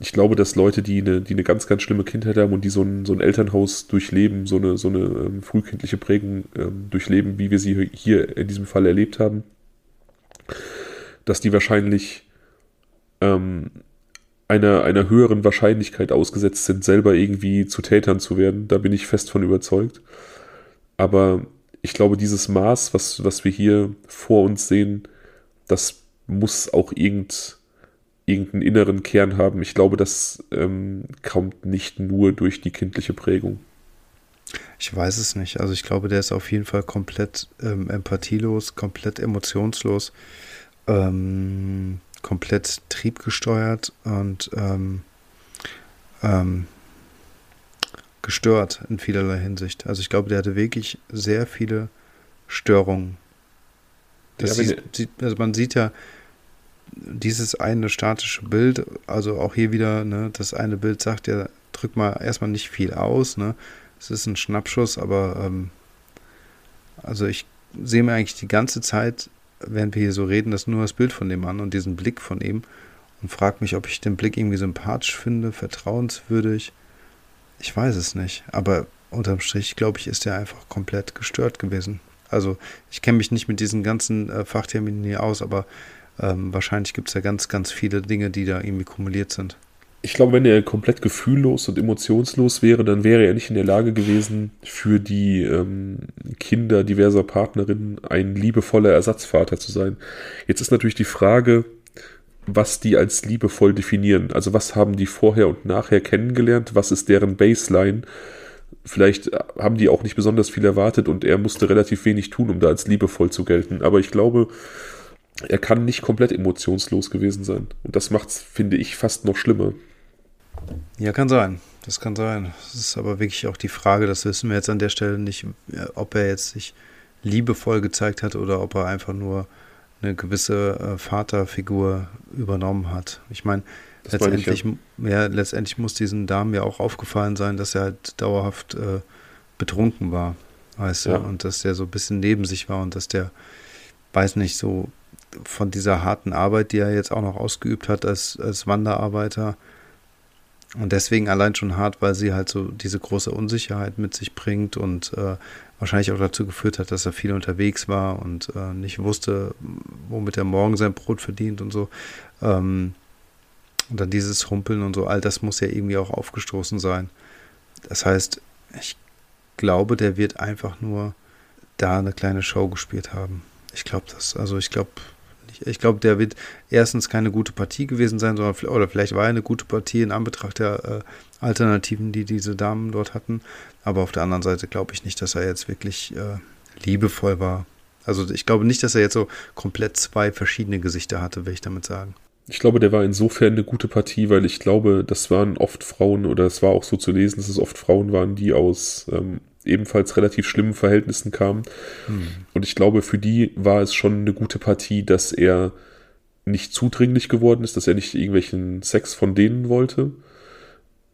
ich glaube, dass Leute, die eine, die eine ganz, ganz schlimme Kindheit haben und die so ein, so ein Elternhaus durchleben, so eine, so eine ähm, frühkindliche Prägung ähm, durchleben, wie wir sie hier in diesem Fall erlebt haben, dass die wahrscheinlich ähm, einer, einer höheren Wahrscheinlichkeit ausgesetzt sind, selber irgendwie zu Tätern zu werden. Da bin ich fest von überzeugt. Aber ich glaube, dieses Maß, was, was wir hier vor uns sehen, das muss auch irgend irgendeinen inneren Kern haben. Ich glaube, das ähm, kommt nicht nur durch die kindliche Prägung. Ich weiß es nicht. Also ich glaube, der ist auf jeden Fall komplett ähm, empathielos, komplett emotionslos, ähm, komplett triebgesteuert und ähm, ähm, gestört in vielerlei Hinsicht. Also ich glaube, der hatte wirklich sehr viele Störungen. Das ja, sieht, also man sieht ja, dieses eine statische Bild, also auch hier wieder, ne, das eine Bild sagt ja, drück mal erstmal nicht viel aus, ne? Es ist ein Schnappschuss, aber ähm, also ich sehe mir eigentlich die ganze Zeit, während wir hier so reden, das nur das Bild von dem Mann und diesen Blick von ihm und frage mich, ob ich den Blick irgendwie sympathisch finde, vertrauenswürdig. Ich weiß es nicht, aber unterm Strich, glaube ich, ist er einfach komplett gestört gewesen. Also ich kenne mich nicht mit diesen ganzen äh, Fachterminen hier aus, aber ähm, wahrscheinlich gibt es ja ganz, ganz viele Dinge, die da irgendwie kumuliert sind. Ich glaube, wenn er komplett gefühllos und emotionslos wäre, dann wäre er nicht in der Lage gewesen, für die ähm, Kinder diverser Partnerinnen ein liebevoller Ersatzvater zu sein. Jetzt ist natürlich die Frage, was die als liebevoll definieren. Also was haben die vorher und nachher kennengelernt? Was ist deren Baseline? Vielleicht haben die auch nicht besonders viel erwartet und er musste relativ wenig tun, um da als liebevoll zu gelten. Aber ich glaube, er kann nicht komplett emotionslos gewesen sein. Und das macht es, finde ich, fast noch schlimmer. Ja, kann sein. Das kann sein. Das ist aber wirklich auch die Frage, das wissen wir jetzt an der Stelle nicht, ob er jetzt sich liebevoll gezeigt hat oder ob er einfach nur eine gewisse äh, Vaterfigur übernommen hat. Ich meine, letztendlich, ich, ja. ja. letztendlich muss diesen Damen ja auch aufgefallen sein, dass er halt dauerhaft äh, betrunken war, weißt ja. du, und dass der so ein bisschen neben sich war und dass der, weiß nicht, so von dieser harten Arbeit, die er jetzt auch noch ausgeübt hat als, als Wanderarbeiter. Und deswegen allein schon hart, weil sie halt so diese große Unsicherheit mit sich bringt und äh, wahrscheinlich auch dazu geführt hat, dass er viel unterwegs war und äh, nicht wusste, womit er morgen sein Brot verdient und so. Ähm, und dann dieses Humpeln und so, all das muss ja irgendwie auch aufgestoßen sein. Das heißt, ich glaube, der wird einfach nur da eine kleine Show gespielt haben. Ich glaube das. Also ich glaube, ich glaube, der wird erstens keine gute Partie gewesen sein, sondern oder vielleicht war er eine gute Partie in Anbetracht der äh, Alternativen, die diese Damen dort hatten. Aber auf der anderen Seite glaube ich nicht, dass er jetzt wirklich äh, liebevoll war. Also ich glaube nicht, dass er jetzt so komplett zwei verschiedene Gesichter hatte, will ich damit sagen. ich glaube, der war insofern eine gute Partie, weil ich glaube, das waren oft Frauen oder es war auch so zu lesen, dass es oft Frauen waren, die aus ähm, ebenfalls relativ schlimmen Verhältnissen kamen. Hm. Und ich glaube, für die war es schon eine gute Partie, dass er nicht zudringlich geworden ist, dass er nicht irgendwelchen Sex von denen wollte,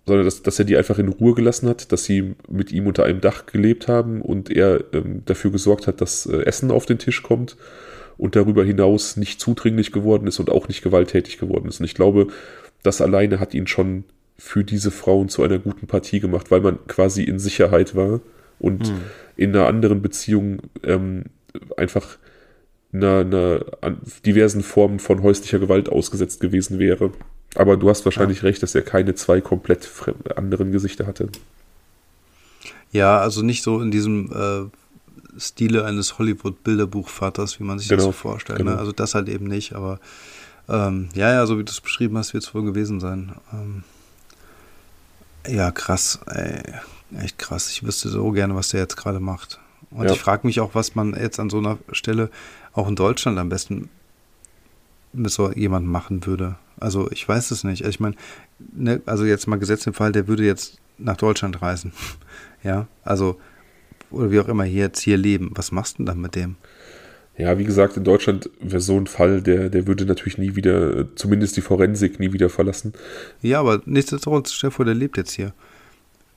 sondern dass, dass er die einfach in Ruhe gelassen hat, dass sie mit ihm unter einem Dach gelebt haben und er ähm, dafür gesorgt hat, dass äh, Essen auf den Tisch kommt und darüber hinaus nicht zudringlich geworden ist und auch nicht gewalttätig geworden ist. Und ich glaube, das alleine hat ihn schon für diese Frauen zu einer guten Partie gemacht, weil man quasi in Sicherheit war und hm. in einer anderen Beziehung ähm, einfach einer, einer diversen Formen von häuslicher Gewalt ausgesetzt gewesen wäre. Aber du hast wahrscheinlich ja. recht, dass er keine zwei komplett anderen Gesichter hatte. Ja, also nicht so in diesem äh, Stile eines Hollywood-Bilderbuchvaters, wie man sich genau, das so vorstellt. Ne? Genau. Ne? Also das halt eben nicht, aber ähm, ja, ja, so wie du es beschrieben hast, wird es wohl gewesen sein. Ähm, ja, krass, ey. Echt krass. Ich wüsste so gerne, was der jetzt gerade macht. Und ja. ich frage mich auch, was man jetzt an so einer Stelle auch in Deutschland am besten mit so jemandem machen würde. Also ich weiß es nicht. Ich meine, ne, also jetzt mal gesetzt im Fall, der würde jetzt nach Deutschland reisen. ja, also oder wie auch immer hier jetzt hier leben. Was machst du denn dann mit dem? Ja, wie gesagt, in Deutschland wäre so ein Fall, der, der würde natürlich nie wieder, zumindest die Forensik nie wieder verlassen. Ja, aber nichtsdestotrotz, stell vor, der lebt jetzt hier.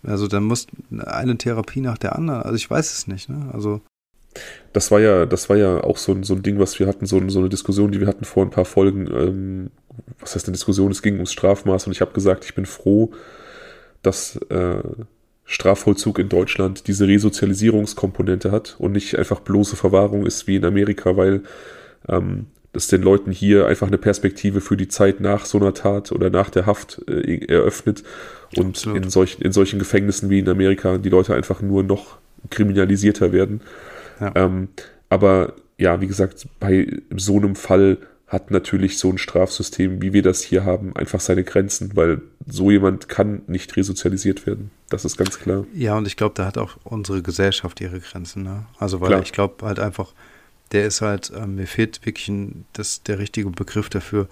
Also dann muss eine Therapie nach der anderen. Also ich weiß es nicht. Ne? Also das war ja, das war ja auch so ein, so ein Ding, was wir hatten, so, so eine Diskussion, die wir hatten vor ein paar Folgen. Ähm, was heißt eine Diskussion? Es ging ums Strafmaß und ich habe gesagt, ich bin froh, dass äh, Strafvollzug in Deutschland diese Resozialisierungskomponente hat und nicht einfach bloße Verwahrung ist wie in Amerika, weil ähm, das den Leuten hier einfach eine Perspektive für die Zeit nach so einer Tat oder nach der Haft äh, eröffnet und in solchen, in solchen Gefängnissen wie in Amerika die Leute einfach nur noch kriminalisierter werden. Ja. Ähm, aber ja, wie gesagt, bei so einem Fall hat natürlich so ein Strafsystem, wie wir das hier haben, einfach seine Grenzen, weil so jemand kann nicht resozialisiert werden. Das ist ganz klar. Ja, und ich glaube, da hat auch unsere Gesellschaft ihre Grenzen. Ne? Also, weil klar. ich glaube halt einfach, der ist halt, äh, mir fehlt wirklich ein, das, der richtige Begriff dafür,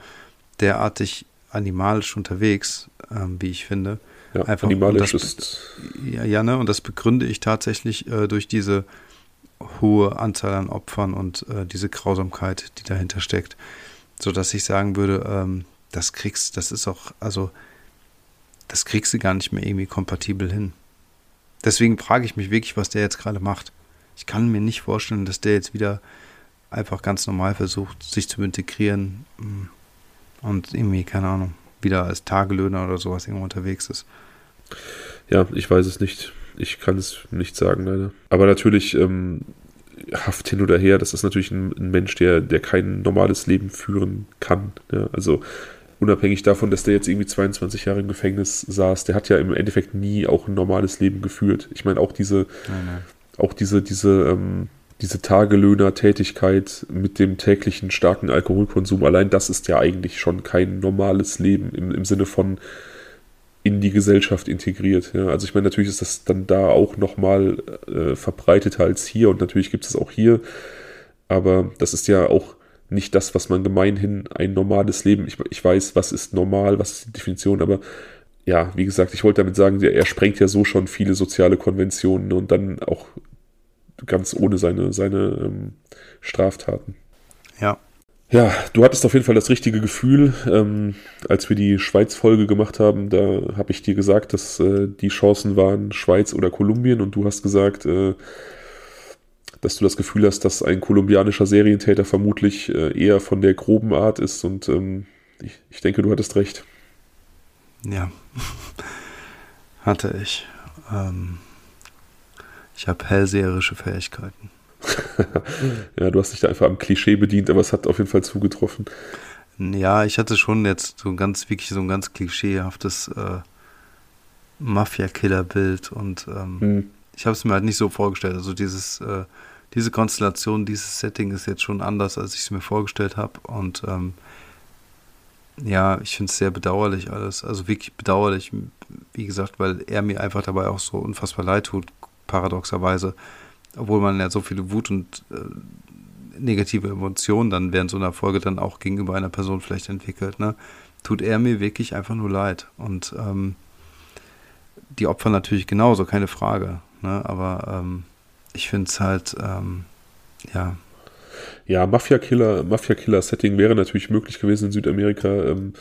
derartig animalisch unterwegs, ähm, wie ich finde. Ja, Einfach, animalisch das, ist. Ja, ja, ne? Und das begründe ich tatsächlich äh, durch diese hohe Anzahl an Opfern und äh, diese Grausamkeit, die dahinter steckt. Sodass ich sagen würde, ähm, das kriegst, das ist auch, also, das kriegst du gar nicht mehr irgendwie kompatibel hin. Deswegen frage ich mich wirklich, was der jetzt gerade macht. Ich kann mir nicht vorstellen, dass der jetzt wieder einfach ganz normal versucht, sich zu integrieren mm, und irgendwie, keine Ahnung, wieder als Tagelöhner oder sowas irgendwo unterwegs ist. Ja, ich weiß es nicht. Ich kann es nicht sagen, leider. Aber natürlich, ähm, Haft hin oder her, das ist natürlich ein, ein, Mensch, der, der kein normales Leben führen kann. Ja? Also unabhängig davon, dass der jetzt irgendwie 22 Jahre im Gefängnis saß, der hat ja im Endeffekt nie auch ein normales Leben geführt. Ich meine, auch diese, nein, nein. auch diese, diese, ähm, diese Tagelöhner-Tätigkeit mit dem täglichen starken Alkoholkonsum, allein das ist ja eigentlich schon kein normales Leben im, im Sinne von in die Gesellschaft integriert. Ja. Also ich meine, natürlich ist das dann da auch nochmal äh, verbreiteter als hier und natürlich gibt es auch hier, aber das ist ja auch nicht das, was man gemeinhin ein normales Leben, ich, ich weiß, was ist normal, was ist die Definition, aber ja, wie gesagt, ich wollte damit sagen, er sprengt ja so schon viele soziale Konventionen und dann auch ganz ohne seine, seine ähm, Straftaten. Ja. Ja, du hattest auf jeden Fall das richtige Gefühl. Ähm, als wir die Schweiz-Folge gemacht haben, da habe ich dir gesagt, dass äh, die Chancen waren Schweiz oder Kolumbien und du hast gesagt, äh, dass du das Gefühl hast, dass ein kolumbianischer Serientäter vermutlich äh, eher von der groben Art ist und ähm, ich, ich denke, du hattest recht. Ja, hatte ich. Ähm, ich habe hellseherische Fähigkeiten. ja, du hast dich da einfach am Klischee bedient, aber es hat auf jeden Fall zugetroffen. Ja, ich hatte schon jetzt so ein ganz, wirklich so ein ganz klischeehaftes äh, Mafia-Killer-Bild und ähm, hm. ich habe es mir halt nicht so vorgestellt. Also dieses, äh, diese Konstellation, dieses Setting ist jetzt schon anders, als ich es mir vorgestellt habe und ähm, ja, ich finde es sehr bedauerlich alles. Also wirklich bedauerlich, wie gesagt, weil er mir einfach dabei auch so unfassbar leid tut, paradoxerweise obwohl man ja so viele Wut und äh, negative Emotionen dann während so einer Folge dann auch gegenüber einer Person vielleicht entwickelt, ne, tut er mir wirklich einfach nur leid. Und ähm, die Opfer natürlich genauso, keine Frage. Ne? Aber ähm, ich finde es halt, ähm, ja. Ja, Mafia-Killer, Mafia-Killer-Setting wäre natürlich möglich gewesen in Südamerika. Ähm,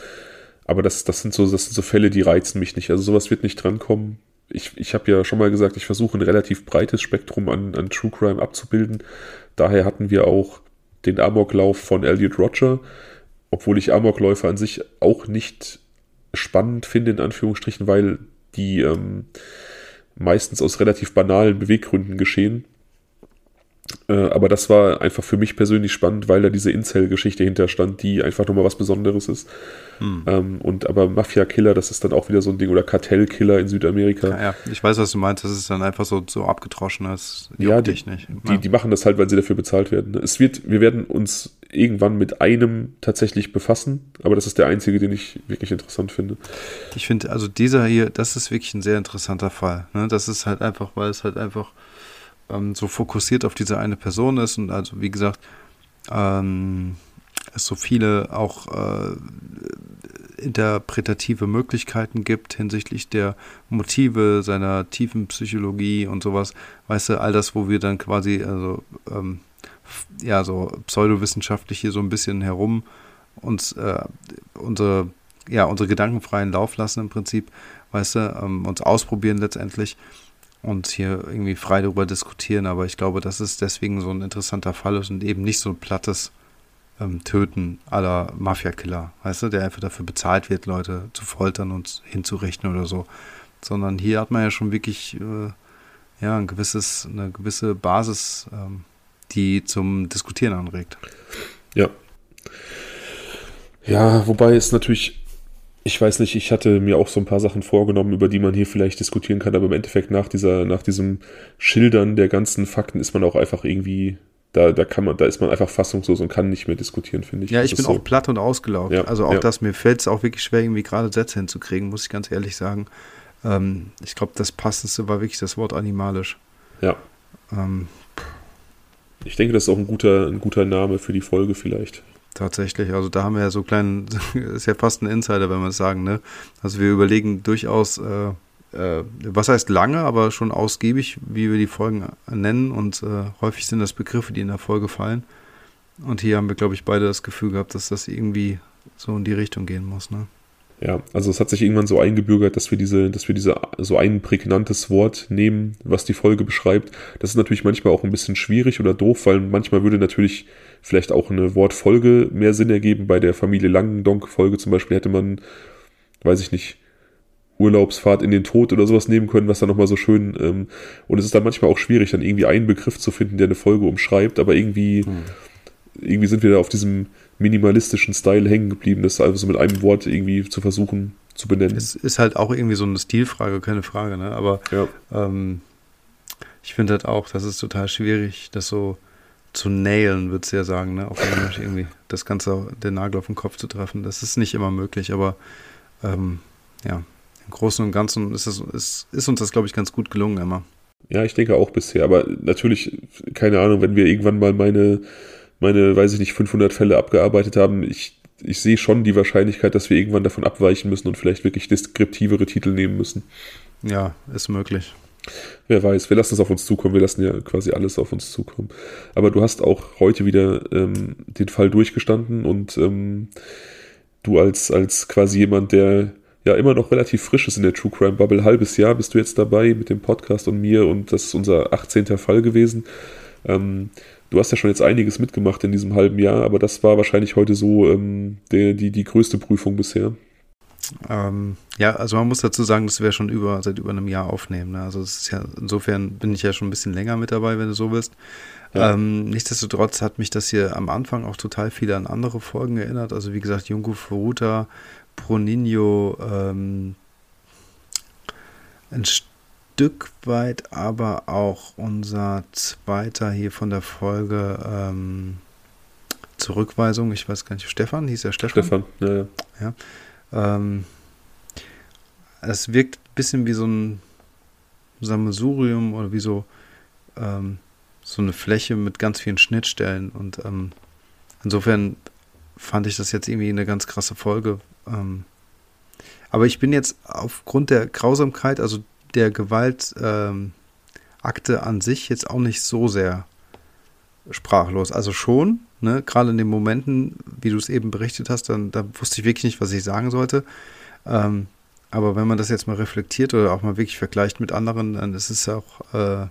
aber das, das, sind so, das sind so Fälle, die reizen mich nicht. Also sowas wird nicht drankommen. Ich, ich habe ja schon mal gesagt, ich versuche ein relativ breites Spektrum an, an True Crime abzubilden. Daher hatten wir auch den Amoklauf von Elliot Roger, obwohl ich Amokläufe an sich auch nicht spannend finde, in Anführungsstrichen, weil die ähm, meistens aus relativ banalen Beweggründen geschehen. Äh, aber das war einfach für mich persönlich spannend, weil da diese Incel-Geschichte hinterstand, die einfach nochmal was Besonderes ist. Hm. Ähm, und aber Mafia-Killer, das ist dann auch wieder so ein Ding, oder Kartell-Killer in Südamerika. Ja, ja, ich weiß, was du meinst, das ist dann einfach so, so abgetroschen, das ja, die, nicht. Ja. Die, die machen das halt, weil sie dafür bezahlt werden. Es wird, wir werden uns irgendwann mit einem tatsächlich befassen, aber das ist der einzige, den ich wirklich interessant finde. Ich finde, also dieser hier, das ist wirklich ein sehr interessanter Fall. Ne? Das ist halt einfach, weil es halt einfach ähm, so fokussiert auf diese eine Person ist und also wie gesagt, ähm, es so viele auch äh, interpretative Möglichkeiten gibt hinsichtlich der Motive, seiner tiefen Psychologie und sowas. Weißt du, all das, wo wir dann quasi, also ähm, ja, so pseudowissenschaftlich hier so ein bisschen herum uns äh, unsere, ja, unsere Gedanken freien Lauf lassen im Prinzip, weißt du, ähm, uns ausprobieren letztendlich und hier irgendwie frei darüber diskutieren. Aber ich glaube, dass es deswegen so ein interessanter Fall ist und eben nicht so ein plattes ähm, Töten aller Mafia-Killer, weißt du, der einfach dafür bezahlt wird, Leute zu foltern und hinzurichten oder so. Sondern hier hat man ja schon wirklich äh, ja, ein gewisses, eine gewisse Basis, ähm, die zum Diskutieren anregt. Ja. Ja, wobei es natürlich ich weiß nicht, ich hatte mir auch so ein paar Sachen vorgenommen, über die man hier vielleicht diskutieren kann, aber im Endeffekt nach dieser, nach diesem Schildern der ganzen Fakten ist man auch einfach irgendwie, da, da kann man, da ist man einfach fassungslos und kann nicht mehr diskutieren, finde ich. Ja, ich bin so. auch platt und ausgelaugt. Ja, also auch ja. das, mir fällt es auch wirklich schwer, irgendwie gerade Sätze hinzukriegen, muss ich ganz ehrlich sagen. Ähm, ich glaube, das passendste war wirklich das Wort animalisch. Ja. Ähm, ich denke, das ist auch ein guter, ein guter Name für die Folge vielleicht. Tatsächlich, also da haben wir ja so kleinen, ist ja fast ein Insider, wenn wir es sagen, ne? Also wir überlegen durchaus, äh, äh, was heißt lange, aber schon ausgiebig, wie wir die Folgen nennen und äh, häufig sind das Begriffe, die in der Folge fallen. Und hier haben wir, glaube ich, beide das Gefühl gehabt, dass das irgendwie so in die Richtung gehen muss, ne? Ja, also es hat sich irgendwann so eingebürgert, dass wir diese, dass wir diese so ein prägnantes Wort nehmen, was die Folge beschreibt. Das ist natürlich manchmal auch ein bisschen schwierig oder doof, weil manchmal würde natürlich vielleicht auch eine Wortfolge mehr Sinn ergeben. Bei der Familie Langendonk-Folge zum Beispiel hätte man, weiß ich nicht, Urlaubsfahrt in den Tod oder sowas nehmen können, was dann nochmal so schön, ähm, und es ist dann manchmal auch schwierig, dann irgendwie einen Begriff zu finden, der eine Folge umschreibt, aber irgendwie, hm. irgendwie sind wir da auf diesem minimalistischen Style hängen geblieben, das also mit einem Wort irgendwie zu versuchen zu benennen. Es ist halt auch irgendwie so eine Stilfrage, keine Frage, ne? Aber ja. ähm, ich finde halt auch, das ist total schwierig, das so zu nailen, würdest du ja sagen, ne? Auf Englisch irgendwie das Ganze, den Nagel auf den Kopf zu treffen. Das ist nicht immer möglich, aber ähm, ja, im Großen und Ganzen ist, es, ist, ist uns das, glaube ich, ganz gut gelungen, immer. Ja, ich denke auch bisher, aber natürlich, keine Ahnung, wenn wir irgendwann mal meine meine, weiß ich nicht, 500 Fälle abgearbeitet haben, ich, ich sehe schon die Wahrscheinlichkeit, dass wir irgendwann davon abweichen müssen und vielleicht wirklich deskriptivere Titel nehmen müssen. Ja, ist möglich. Wer weiß, wir lassen es auf uns zukommen, wir lassen ja quasi alles auf uns zukommen. Aber du hast auch heute wieder ähm, den Fall durchgestanden und ähm, du als, als quasi jemand, der ja immer noch relativ frisch ist in der True Crime Bubble, halbes Jahr bist du jetzt dabei mit dem Podcast und mir und das ist unser 18. Fall gewesen. Ähm, Du hast ja schon jetzt einiges mitgemacht in diesem halben Jahr, aber das war wahrscheinlich heute so ähm, der, die, die größte Prüfung bisher. Ähm, ja, also man muss dazu sagen, dass wir schon über, seit über einem Jahr aufnehmen. Ne? Also es ist ja, insofern bin ich ja schon ein bisschen länger mit dabei, wenn du so willst. Ja. Ähm, nichtsdestotrotz hat mich das hier am Anfang auch total viel an andere Folgen erinnert. Also wie gesagt, Jungo Furuta, Proninho, ähm, ein Stück weit aber auch unser zweiter hier von der Folge ähm, Zurückweisung. Ich weiß gar nicht, Stefan, hieß er Stefan? Stefan, ja, ja. ja ähm, es wirkt ein bisschen wie so ein Sammelsurium oder wie so, ähm, so eine Fläche mit ganz vielen Schnittstellen und ähm, insofern fand ich das jetzt irgendwie eine ganz krasse Folge. Ähm, aber ich bin jetzt aufgrund der Grausamkeit, also der Gewaltakte ähm, an sich jetzt auch nicht so sehr sprachlos. Also schon, ne, gerade in den Momenten, wie du es eben berichtet hast, dann da wusste ich wirklich nicht, was ich sagen sollte. Ähm, aber wenn man das jetzt mal reflektiert oder auch mal wirklich vergleicht mit anderen, dann ist es auch, äh,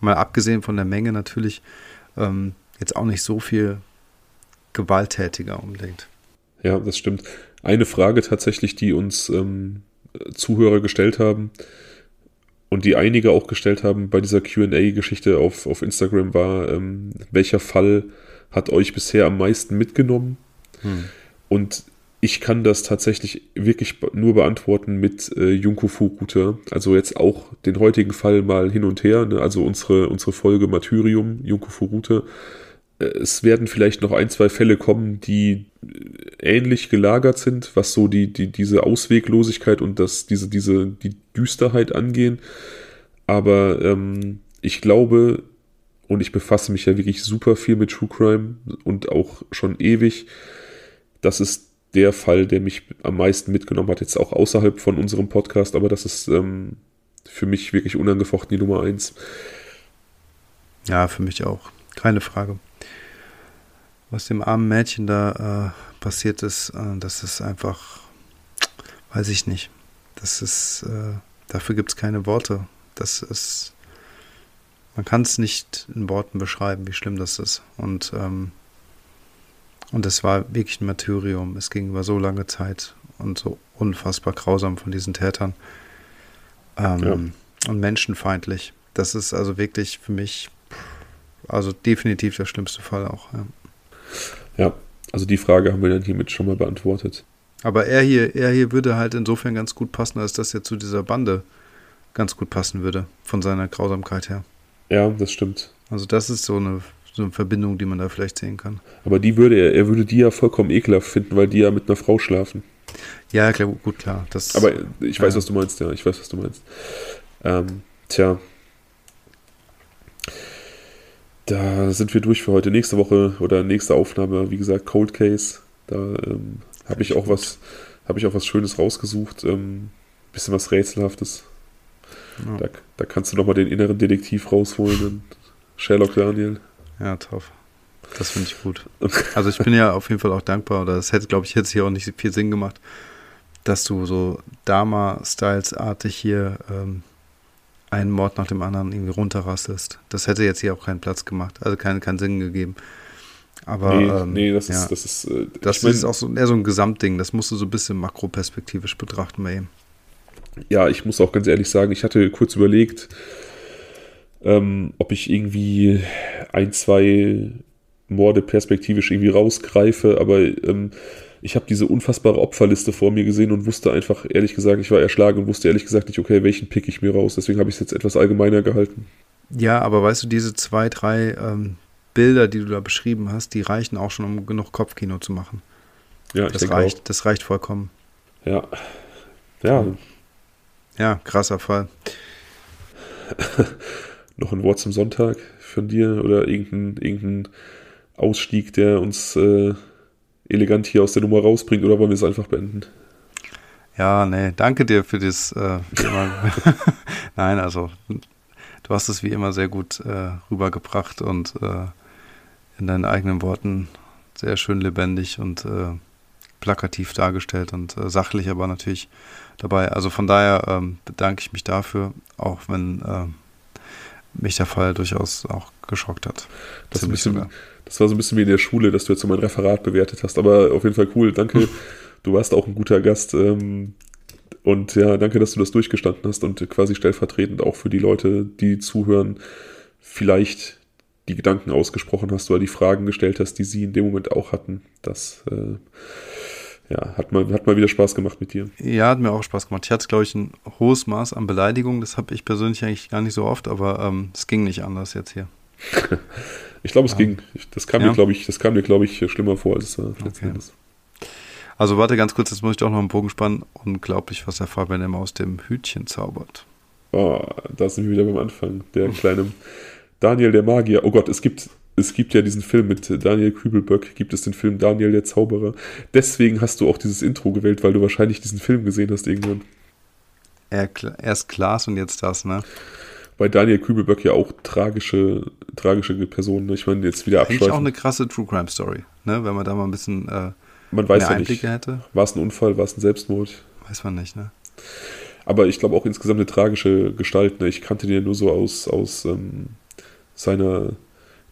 mal abgesehen von der Menge natürlich, ähm, jetzt auch nicht so viel gewalttätiger unbedingt. Ja, das stimmt. Eine Frage tatsächlich, die uns ähm, Zuhörer gestellt haben und die einige auch gestellt haben bei dieser QA-Geschichte auf, auf Instagram war, ähm, welcher Fall hat euch bisher am meisten mitgenommen? Hm. Und ich kann das tatsächlich wirklich nur beantworten mit äh, Junko Furuta. Also jetzt auch den heutigen Fall mal hin und her. Ne? Also unsere, unsere Folge Martyrium, Junko Furuta. Es werden vielleicht noch ein, zwei Fälle kommen, die äh, ähnlich gelagert sind, was so die, die, diese Ausweglosigkeit und das, diese, diese, die Düsterheit angehen. Aber ähm, ich glaube, und ich befasse mich ja wirklich super viel mit True Crime und auch schon ewig, dass es der Fall, der mich am meisten mitgenommen hat, jetzt auch außerhalb von unserem Podcast, aber das ist ähm, für mich wirklich unangefochten die Nummer eins. Ja, für mich auch. Keine Frage. Was dem armen Mädchen da äh, passiert ist, äh, das ist einfach, weiß ich nicht. Das ist, äh, dafür gibt es keine Worte. Das ist, man kann es nicht in Worten beschreiben, wie schlimm das ist. Und ähm, und es war wirklich ein Martyrium. Es ging über so lange Zeit und so unfassbar grausam von diesen Tätern. Ähm, ja. Und menschenfeindlich. Das ist also wirklich für mich, also definitiv der schlimmste Fall auch. Ja. Ja, also die Frage haben wir dann hiermit schon mal beantwortet. Aber er hier, er hier würde halt insofern ganz gut passen, als dass er zu dieser Bande ganz gut passen würde, von seiner Grausamkeit her. Ja, das stimmt. Also das ist so eine so eine Verbindung, die man da vielleicht sehen kann. Aber die würde er, er würde die ja vollkommen ekelhaft finden, weil die ja mit einer Frau schlafen. Ja, klar, gut, klar. Das, Aber ich weiß, ja. was du meinst, ja, ich weiß, was du meinst. Ähm, tja. Da sind wir durch für heute. Nächste Woche oder nächste Aufnahme, wie gesagt, Cold Case. Da ähm, habe ich auch was, habe ich auch was Schönes rausgesucht. Ähm, bisschen was Rätselhaftes. Ja. Da, da kannst du nochmal den inneren Detektiv rausholen. Sherlock Daniel. Ja, toll. Das finde ich gut. Also ich bin ja auf jeden Fall auch dankbar, oder es hätte, glaube ich, jetzt hier auch nicht viel Sinn gemacht, dass du so Dama-Styles-artig hier ähm, einen Mord nach dem anderen irgendwie runterrastest. Das hätte jetzt hier auch keinen Platz gemacht, also keinen, keinen Sinn gegeben. Aber nee, ähm, nee das, ja, ist, das ist. Äh, das ist auch so, eher so ein Gesamtding. Das musst du so ein bisschen makroperspektivisch betrachten bei ihm. Ja, ich muss auch ganz ehrlich sagen, ich hatte kurz überlegt, ähm, ob ich irgendwie ein, zwei Morde perspektivisch irgendwie rausgreife, aber ähm, ich habe diese unfassbare Opferliste vor mir gesehen und wusste einfach, ehrlich gesagt, ich war erschlagen und wusste ehrlich gesagt nicht, okay, welchen pick ich mir raus. Deswegen habe ich es jetzt etwas allgemeiner gehalten. Ja, aber weißt du, diese zwei, drei ähm, Bilder, die du da beschrieben hast, die reichen auch schon, um genug Kopfkino zu machen. Ja, ich das reicht, auch. das reicht vollkommen. Ja. Ja. Ja, krasser Fall. noch ein Wort zum Sonntag von dir oder irgendein, irgendein Ausstieg, der uns äh, elegant hier aus der Nummer rausbringt oder wollen wir es einfach beenden? Ja, nee, danke dir für das. Äh, Nein, also du hast es wie immer sehr gut äh, rübergebracht und äh, in deinen eigenen Worten sehr schön lebendig und äh, plakativ dargestellt und äh, sachlich aber natürlich dabei. Also von daher ähm, bedanke ich mich dafür, auch wenn äh, mich der Fall durchaus auch geschockt hat. Das, bisschen, das, war so ein bisschen wie in der Schule, dass du jetzt so mein Referat bewertet hast, aber auf jeden Fall cool. Danke. du warst auch ein guter Gast. Ähm, und ja, danke, dass du das durchgestanden hast und quasi stellvertretend auch für die Leute, die zuhören, vielleicht die Gedanken ausgesprochen hast oder die Fragen gestellt hast, die sie in dem Moment auch hatten. Das äh, ja, hat mal, hat mal wieder Spaß gemacht mit dir. Ja, hat mir auch Spaß gemacht. Ich hatte, glaube ich, ein hohes Maß an Beleidigung. Das habe ich persönlich eigentlich gar nicht so oft, aber ähm, es ging nicht anders jetzt hier. ich glaube, es ja. ging. Das kam ja. mir, glaube ich, das kam mir, glaube ich, schlimmer vor, als es äh, letzten okay. Also warte ganz kurz, jetzt muss ich doch noch einen Bogen spannen. Unglaublich, was der Fabian immer aus dem Hütchen zaubert. Oh, da sind wir wieder beim Anfang. Der kleine, Daniel der Magier. Oh Gott, es gibt, es gibt ja diesen Film mit Daniel Kübelböck, gibt es den Film Daniel der Zauberer. Deswegen hast du auch dieses Intro gewählt, weil du wahrscheinlich diesen Film gesehen hast irgendwann. Erst Klaas und jetzt das, ne? Bei Daniel Kübelböck ja auch tragische, tragische Personen. Ne? Ich meine, jetzt wieder abschweifen. Eigentlich auch eine krasse True Crime Story, ne? Wenn man da mal ein bisschen äh, man weiß ja Einblicke nicht. hätte. War es ein Unfall, war es ein Selbstmord? Weiß man nicht, ne? Aber ich glaube auch insgesamt eine tragische Gestalt. Ne? Ich kannte den ja nur so aus, aus ähm, seiner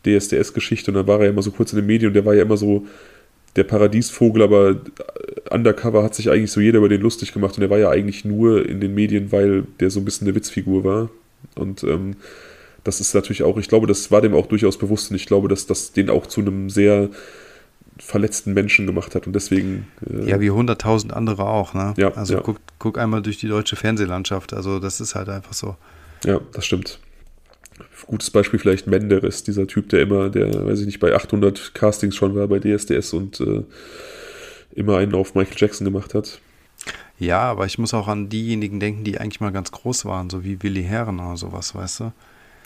DSDS-Geschichte und dann war er ja immer so kurz in den Medien und der war ja immer so der Paradiesvogel, aber undercover hat sich eigentlich so jeder über den lustig gemacht und er war ja eigentlich nur in den Medien, weil der so ein bisschen eine Witzfigur war. Und ähm, das ist natürlich auch, ich glaube, das war dem auch durchaus bewusst und ich glaube, dass das den auch zu einem sehr verletzten Menschen gemacht hat und deswegen. Äh, ja, wie hunderttausend andere auch, ne? Ja. Also ja. Guck, guck einmal durch die deutsche Fernsehlandschaft. Also das ist halt einfach so. Ja, das stimmt. Gutes Beispiel vielleicht Menderes, dieser Typ, der immer, der, weiß ich nicht, bei 800 Castings schon war bei DSDS und äh, immer einen auf Michael Jackson gemacht hat. Ja, aber ich muss auch an diejenigen denken, die eigentlich mal ganz groß waren, so wie Willi Herren oder sowas, weißt du?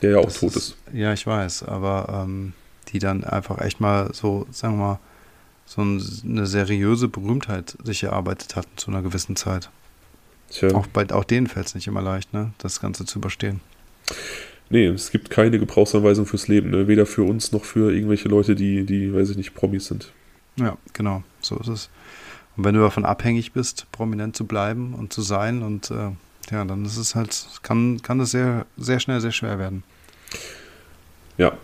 Der ja auch das tot ist, ist. Ja, ich weiß, aber ähm, die dann einfach echt mal so, sagen wir mal, so eine seriöse Berühmtheit sich erarbeitet hatten zu einer gewissen Zeit. Tja. Auch, bei, auch denen fällt es nicht immer leicht, ne, das Ganze zu überstehen. Nee, es gibt keine Gebrauchsanweisung fürs Leben, ne? weder für uns noch für irgendwelche Leute, die, die, weiß ich nicht, Promis sind. Ja, genau, so ist es. Und wenn du davon abhängig bist, prominent zu bleiben und zu sein, und äh, ja, dann ist es halt, kann, kann es sehr, sehr schnell sehr schwer werden. Ja,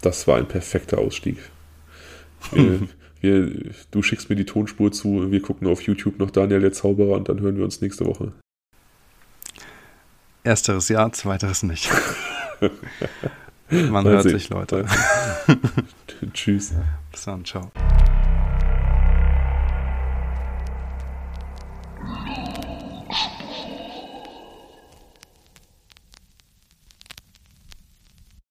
das war ein perfekter Ausstieg. Wir, wir, du schickst mir die Tonspur zu, wir gucken auf YouTube noch Daniel der Zauberer und dann hören wir uns nächste Woche. Ersteres ja, zweiteres nicht. Man hört sich, Leute. Tschüss. Bis dann, ciao.